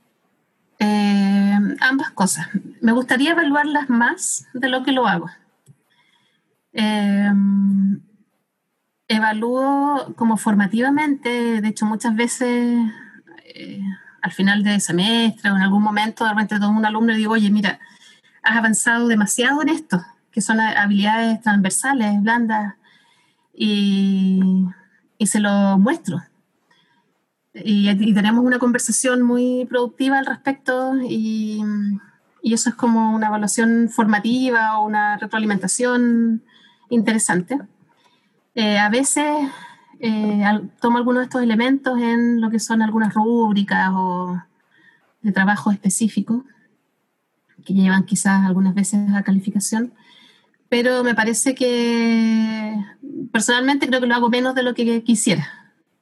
Eh, ambas cosas. Me gustaría evaluarlas más de lo que lo hago. Eh, evalúo como formativamente, de hecho muchas veces eh, al final de semestre o en algún momento de repente todo un alumno y digo, oye, mira, has avanzado demasiado en esto, que son habilidades transversales, blandas, y, y se lo muestro. Y, y, tenemos una conversación muy productiva al respecto y, y eso es como una evaluación formativa o una retroalimentación interesante. Eh, a veces eh, tomo algunos de estos elementos en lo que son algunas rúbricas o de trabajo específico, que llevan quizás algunas veces a calificación, pero me parece que personalmente creo que lo hago menos de lo que quisiera.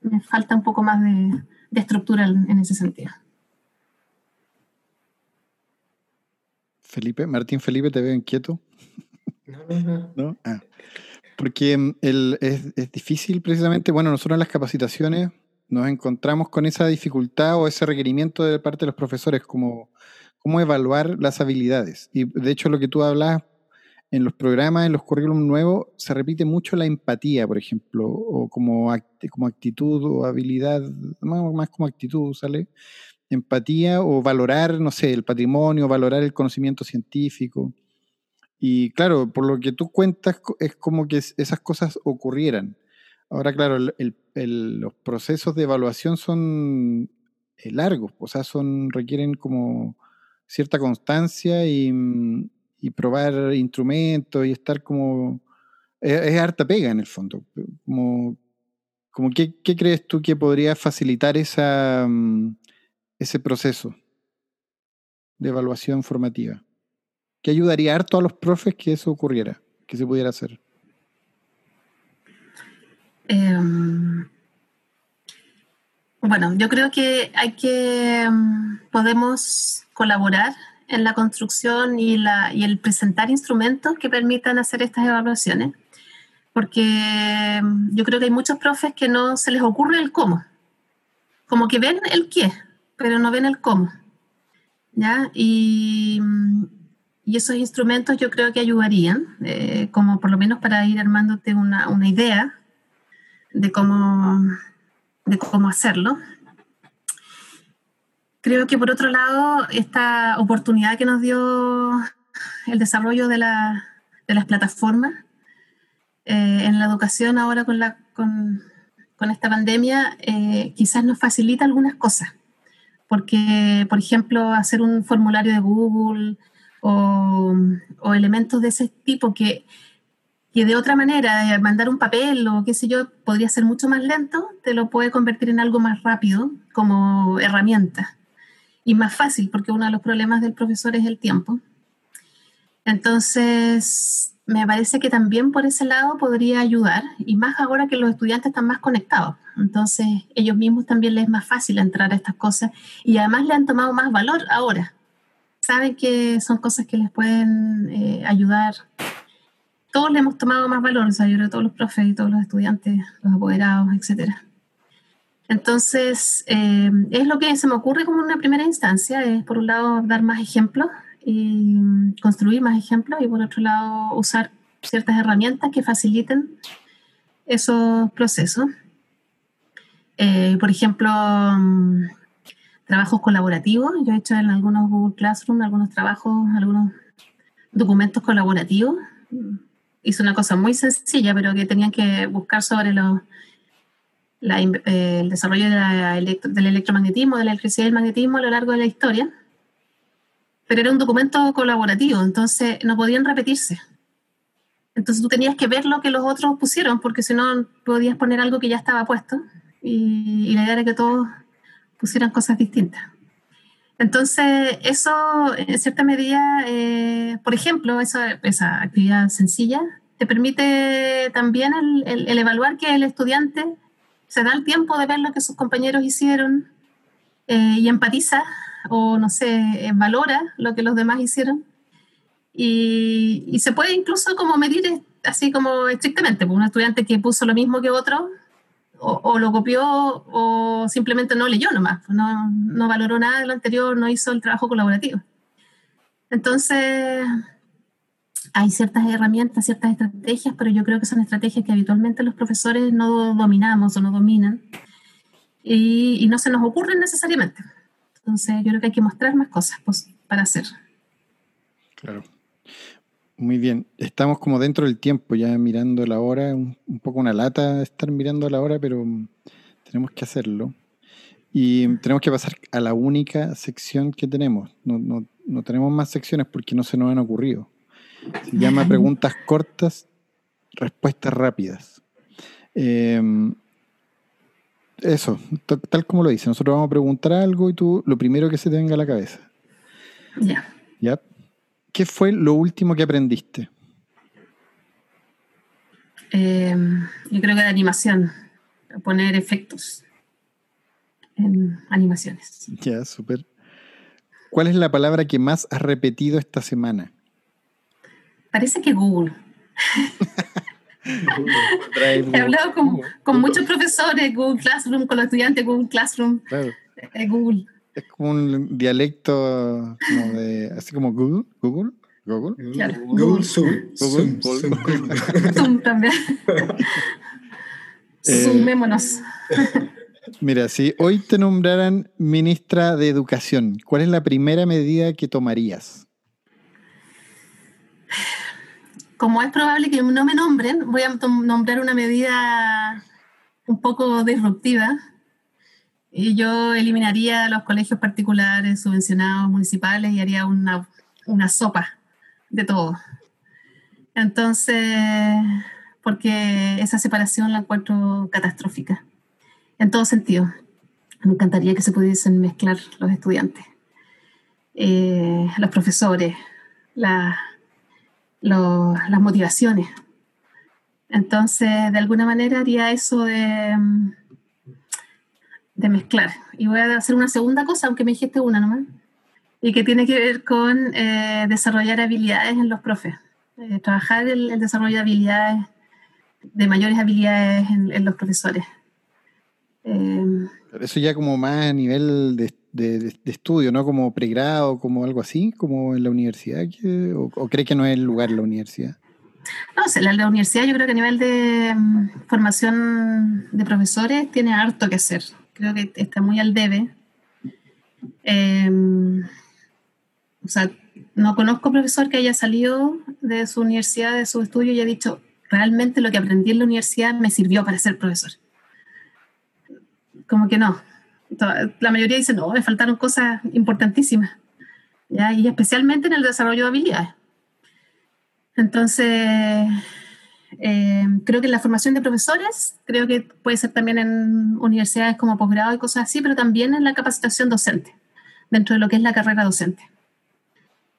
Me falta un poco más de, estructura en, ese sentido. Felipe, Martín Felipe, te veo inquieto. No, no, no. ¿No? Ah. Porque mm, el, es, difícil precisamente, bueno, nosotros en las capacitaciones nos encontramos con esa dificultad o ese requerimiento de parte de los profesores, como cómo evaluar las habilidades. Y de hecho lo que tú hablas en los programas, en los currículums nuevos, se repite mucho la empatía, por ejemplo, o como, como actitud o habilidad, más como actitud, ¿sale? Empatía o valorar, no sé, el patrimonio, valorar el conocimiento científico. Y claro, por lo que tú cuentas, es como que esas cosas ocurrieran. Ahora, claro, los procesos de evaluación son eh, largos, o sea, son, requieren como cierta constancia y, probar instrumentos y estar como... Es, harta pega en el fondo. Como, ¿qué, crees tú que podría facilitar mm, ese proceso de evaluación formativa? ¿Qué ayudaría harto a los profes que eso ocurriera, que se pudiera hacer? Em, bueno, yo creo que hay que em, podemos colaborar en la construcción y, y el presentar instrumentos que permitan hacer estas evaluaciones, porque em, yo creo que hay muchos profes que no se les ocurre el cómo, como que ven el qué, pero no ven el cómo. ¿ya? Y, y esos instrumentos yo creo que ayudarían, eh, como por lo menos para ir armándote una, una idea de cómo, de cómo hacerlo. Creo que por otro lado, esta oportunidad que nos dio el desarrollo de, la, de las plataformas eh, en la educación ahora con, la, con, con esta pandemia, eh, quizás nos facilita algunas cosas. Porque, por ejemplo, hacer un formulario de Google o, o elementos de ese tipo que que de otra manera, eh, mandar un papel o qué sé yo, podría ser mucho más lento, te lo puede convertir en algo más rápido como herramienta y más fácil, porque uno de los problemas del profesor es el tiempo. Entonces, me parece que también por ese lado podría ayudar, y más ahora que los estudiantes están más conectados. Entonces, ellos mismos también les es más fácil entrar a estas cosas y además le han tomado más valor ahora. Saben que son cosas que les pueden eh, ayudar todos le hemos tomado más valor, o sea, yo creo todos los profes y todos los estudiantes, los apoderados, etc. Entonces, eh, es lo que se me ocurre como una primera instancia, es por un lado dar más ejemplos y construir más ejemplos y por otro lado usar ciertas herramientas que faciliten esos procesos. Eh, por ejemplo, mm, trabajos colaborativos. Yo he hecho en algunos Google Classroom algunos trabajos, algunos documentos colaborativos hizo una cosa muy sencilla, pero que tenían que buscar sobre los, eh, el desarrollo del electromagnetismo, de la electricidad y el magnetismo a lo largo de la historia. Pero era un documento colaborativo, entonces no podían repetirse. Entonces tú tenías que ver lo que los otros pusieron, porque si no podías poner algo que ya estaba puesto. Y, la idea era que todos pusieran cosas distintas. Entonces, eso en cierta medida, eh, por ejemplo, esa, actividad sencilla te permite también el, evaluar que el estudiante se da el tiempo de ver lo que sus compañeros hicieron eh, y empatiza o, no sé, eh, valora lo que los demás hicieron. Y, y, se puede incluso como medir así como estrictamente, pues un estudiante que puso lo mismo que otro, o, lo copió o simplemente no leyó nomás, pues no, no valoró nada de lo anterior, no hizo el trabajo colaborativo. Entonces, hay ciertas herramientas, ciertas estrategias, pero yo creo que son estrategias que habitualmente los profesores no dominamos o no dominan y, y no se nos ocurren necesariamente. Entonces, yo creo que hay que mostrar más cosas pues, para hacer. Claro. Muy bien, estamos como dentro del tiempo, ya mirando la hora, un, poco una lata estar mirando la hora, pero mm, tenemos que hacerlo. Y tenemos que pasar a la única sección que tenemos. No, tenemos más secciones porque no se nos han ocurrido. Se llama preguntas cortas, respuestas rápidas. Em, eso, tal como lo dice. Nosotros vamos a preguntar algo y tú lo primero que se te venga a la cabeza. Ya. Ya. ¿Qué fue lo último que aprendiste? Eh, yo creo que de animación, poner efectos en animaciones. Ya, súper. ¿Cuál es la palabra que más has repetido esta semana? Parece que Google. He hablado con, muchos profesores, Google Classroom, con los estudiantes, Google Classroom, eh, Google. Es como un dialecto como de, así como Google, Google, Google. Google, Zoom. Google, Zoom, Zoom también. Eh, Sumémonos. Mira, si hoy te nombraran ministra de Educación, ¿cuál es la primera medida que tomarías? Como es probable que no me nombren, voy a nombrar una medida un poco disruptiva. Y yo eliminaría los colegios particulares, subvencionados, municipales y haría una, una sopa de todo. Entonces, porque esa separación la encuentro catastrófica, en todo sentido. Me encantaría que se pudiesen mezclar los estudiantes, eh, los profesores, las motivaciones. Entonces, de alguna manera haría eso de, de mezclar. Y voy a hacer una segunda cosa, aunque me dijiste una nomás, y que tiene que ver con eh, desarrollar habilidades en los profes. Eh, trabajar el, desarrollo de habilidades, de mayores habilidades en, los profesores. Eh, eso ya como más a nivel de, de, estudio, ¿no? Como pregrado, como algo así, como en la universidad, o, cree que no es el lugar la universidad? No, sé, la, la, universidad yo creo que a nivel de mm, formación de profesores tiene harto que hacer. Creo que está muy al debe. Em, o sea, no conozco profesor que haya salido de su universidad, de su estudio y haya dicho, realmente lo que aprendí en la universidad me sirvió para ser profesor. Como que no. La mayoría dice, no, me faltaron cosas importantísimas. Y especialmente en el desarrollo de habilidades. Entonces, eh, creo que en la formación de profesores, creo que puede ser también en universidades como posgrado y cosas así, pero también en la capacitación docente, dentro de lo que es la carrera docente.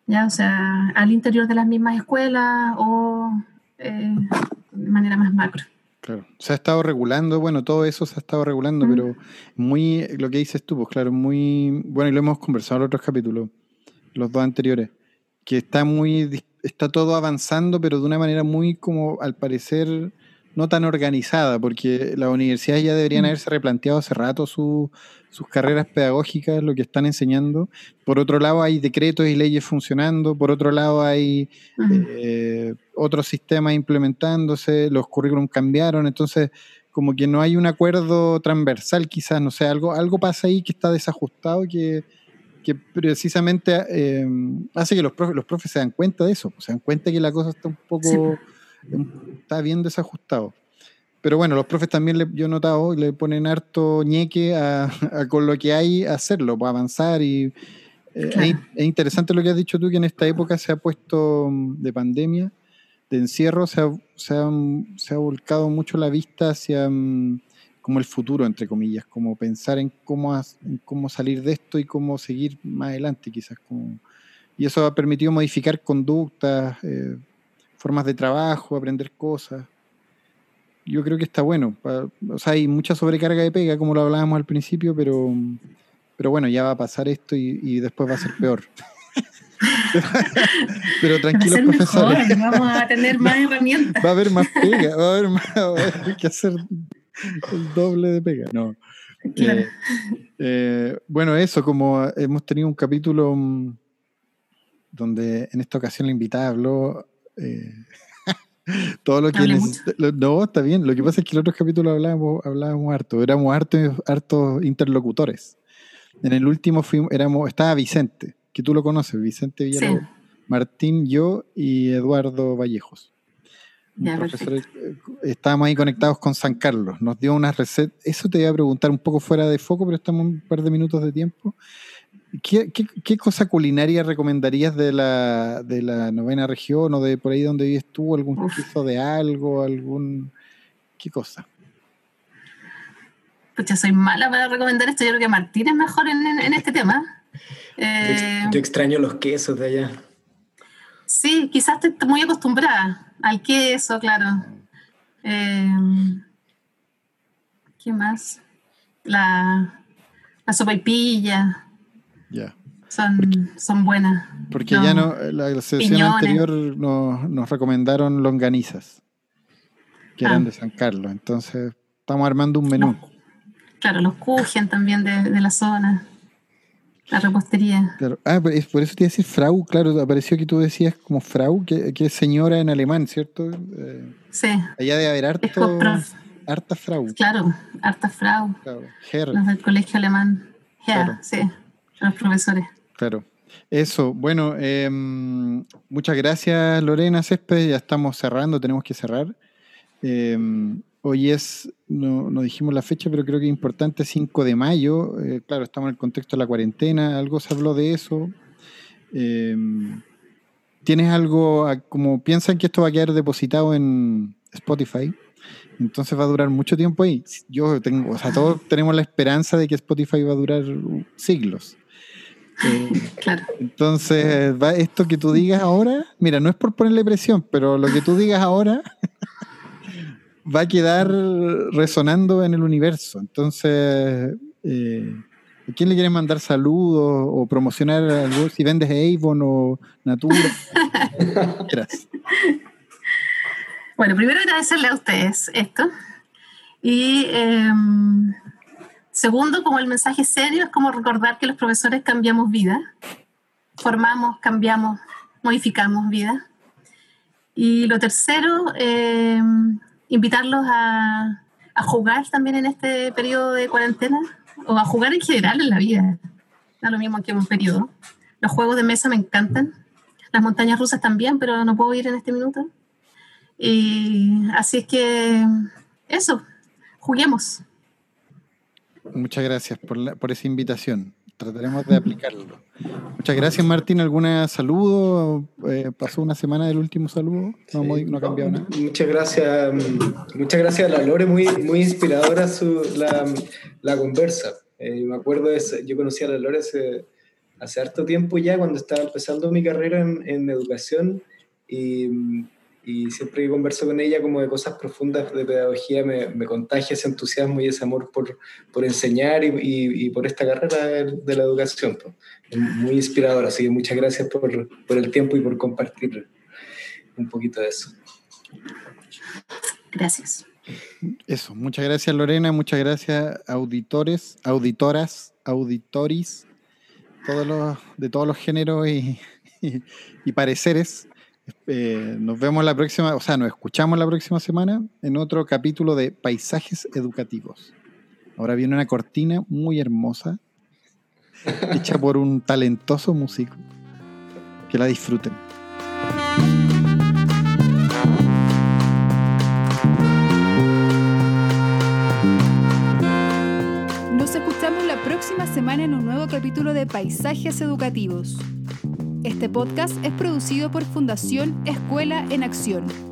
¿ya? O sea, al interior de las mismas escuelas o eh, de manera más macro. Claro, se ha estado regulando, bueno, todo eso se ha estado regulando, pero muy, lo que dices tú, pues claro, muy, bueno, y lo hemos conversado en otros capítulos, los dos anteriores, que está muy, está todo avanzando, pero de una manera muy como, al parecer, no tan organizada, porque las universidades ya deberían mm. haberse replanteado hace rato sus carreras pedagógicas, lo que están enseñando. Por otro lado, hay decretos y leyes funcionando, por otro lado, hay eh, otros sistemas implementándose, los currículums cambiaron, entonces como que no hay un acuerdo transversal quizás, no sé, algo, algo pasa ahí que está desajustado, que, que precisamente eh, hace que los profes, los profes se dan cuenta de eso, se dan cuenta que la cosa está un poco está bien desajustado. Pero bueno, los profes también le, yo he notado le ponen harto ñeque a, con lo que hay a hacerlo, para avanzar y eh, es, interesante lo que has dicho tú, que en esta época se ha puesto mm, de pandemia, de encierro, se ha, se ha, se ha volcado mucho la vista hacia mm, como el futuro, entre comillas, como pensar en cómo, en cómo salir de esto y cómo seguir más adelante, quizás. Como, y eso ha permitido modificar conductas, eh, formas de trabajo, aprender cosas. Yo creo que está bueno. O sea, hay mucha sobrecarga de pega, como lo hablábamos al principio, pero, pero bueno, ya va a pasar esto y, después va a ser peor. pero tranquilos, profesores. vamos a tener más herramientas. Va a haber más pega, va a haber más, va a haber que hacer el doble de pega. No. Eh, eh, bueno, eso, como hemos tenido un capítulo mm, donde en esta ocasión la invitada habló eh, todo lo que no, está bien. Lo que pasa es que en otros capítulos hablábamos, hablábamos harto, éramos hartos harto interlocutores. En el último fuimos, éramos, estaba Vicente, que tú lo conoces, Vicente Villalobos, Martín, yo y Eduardo Vallejos. Eh, estábamos ahí conectados con San Carlos, nos dio una receta, eso te iba a preguntar un poco fuera de foco, pero estamos un par de minutos de tiempo. ¿Qué, cosa culinaria recomendarías de la, de la novena región o de por ahí donde vives tú? ¿Algún queso de algo? algún ¿Qué cosa? Pucha, soy mala para recomendar esto. Yo creo que Martín es mejor en, este tema. Eh, yo extraño los quesos de allá. Sí, quizás estoy muy acostumbrada al queso, claro. Eh, ¿Qué más? La, la sopa y pilla. Son, son buenas. Porque ya no, la, sesión anterior nos, recomendaron longanizas, que eran ah. de San Carlos. Entonces, estamos armando un menú. claro, los kuchen también de, la zona. La repostería. Ah, por eso te iba a decir Frau, claro, apareció que tú decías como Frau, que, es señora en alemán, ¿cierto? Eh, sí. Allá debe haber harto, harta Frau. Claro, harta Frau. Claro. Los del colegio alemán. Herr, sí los profesores. Claro. Eso, bueno, em, muchas gracias Lorena Césped, ya estamos cerrando, tenemos que cerrar. Em, hoy es, no, no, dijimos la fecha, pero creo que es importante, 5 de mayo. Eh, claro, estamos en el contexto de la cuarentena, algo se habló de eso. Eh, ¿Tienes algo, como piensan que esto va a quedar depositado en Spotify? Entonces va a durar mucho tiempo ahí. Yo tengo, o sea, todos tenemos la esperanza de que Spotify va a durar siglos. Eh, claro. Entonces, va, esto que tú digas ahora, mira, no es por ponerle presión, pero lo que tú digas ahora va a quedar resonando en el universo. Entonces, eh, ¿a quién le quieres mandar saludos o promocionar algo? Si vendes Avon o Natura. bueno, primero agradecerle a ustedes esto. Y em, segundo, como el mensaje serio, es como recordar que los profesores cambiamos vida. Formamos, cambiamos, modificamos vida. Y lo tercero, eh, invitarlos a, jugar también en este periodo de cuarentena o a jugar en general en la vida. Da lo mismo que en un periodo. Los juegos de mesa me encantan. Las montañas rusas también, pero no puedo ir en este minuto. Y así es que eso, juguemos. Muchas gracias por, por esa invitación. Trataremos de aplicarlo. Muchas gracias, Martín. ¿Alguna saludo? Eh, ¿Pasó una semana del último saludo? No, ha cambiado nada. Muchas gracias. Mm, muchas gracias a la Lore, muy, muy inspiradora su, la, la conversa. Eh, me acuerdo, de, yo conocí a la Lore hace, hace harto tiempo ya, cuando estaba empezando mi carrera en, en educación y mm, y siempre que converso con ella como de cosas profundas de pedagogía me, me contagia ese entusiasmo y ese amor por, por enseñar y, y, por esta carrera de, la educación. Es muy inspirador, así que muchas gracias por, por, el tiempo y por compartir un poquito de eso. Gracias. Eso, muchas gracias Lorena, muchas gracias auditores, auditoras, auditoris, todos los, de todos los géneros y, y pareceres. Eh, nos vemos la próxima, o sea, nos escuchamos la próxima semana en otro capítulo de Paisajes Educativos. Ahora viene una cortina muy hermosa, hecha por un talentoso músico. Que la disfruten. Nos escuchamos la próxima semana en un nuevo capítulo de Paisajes Educativos. Este podcast es producido por Fundación Escuela en Acción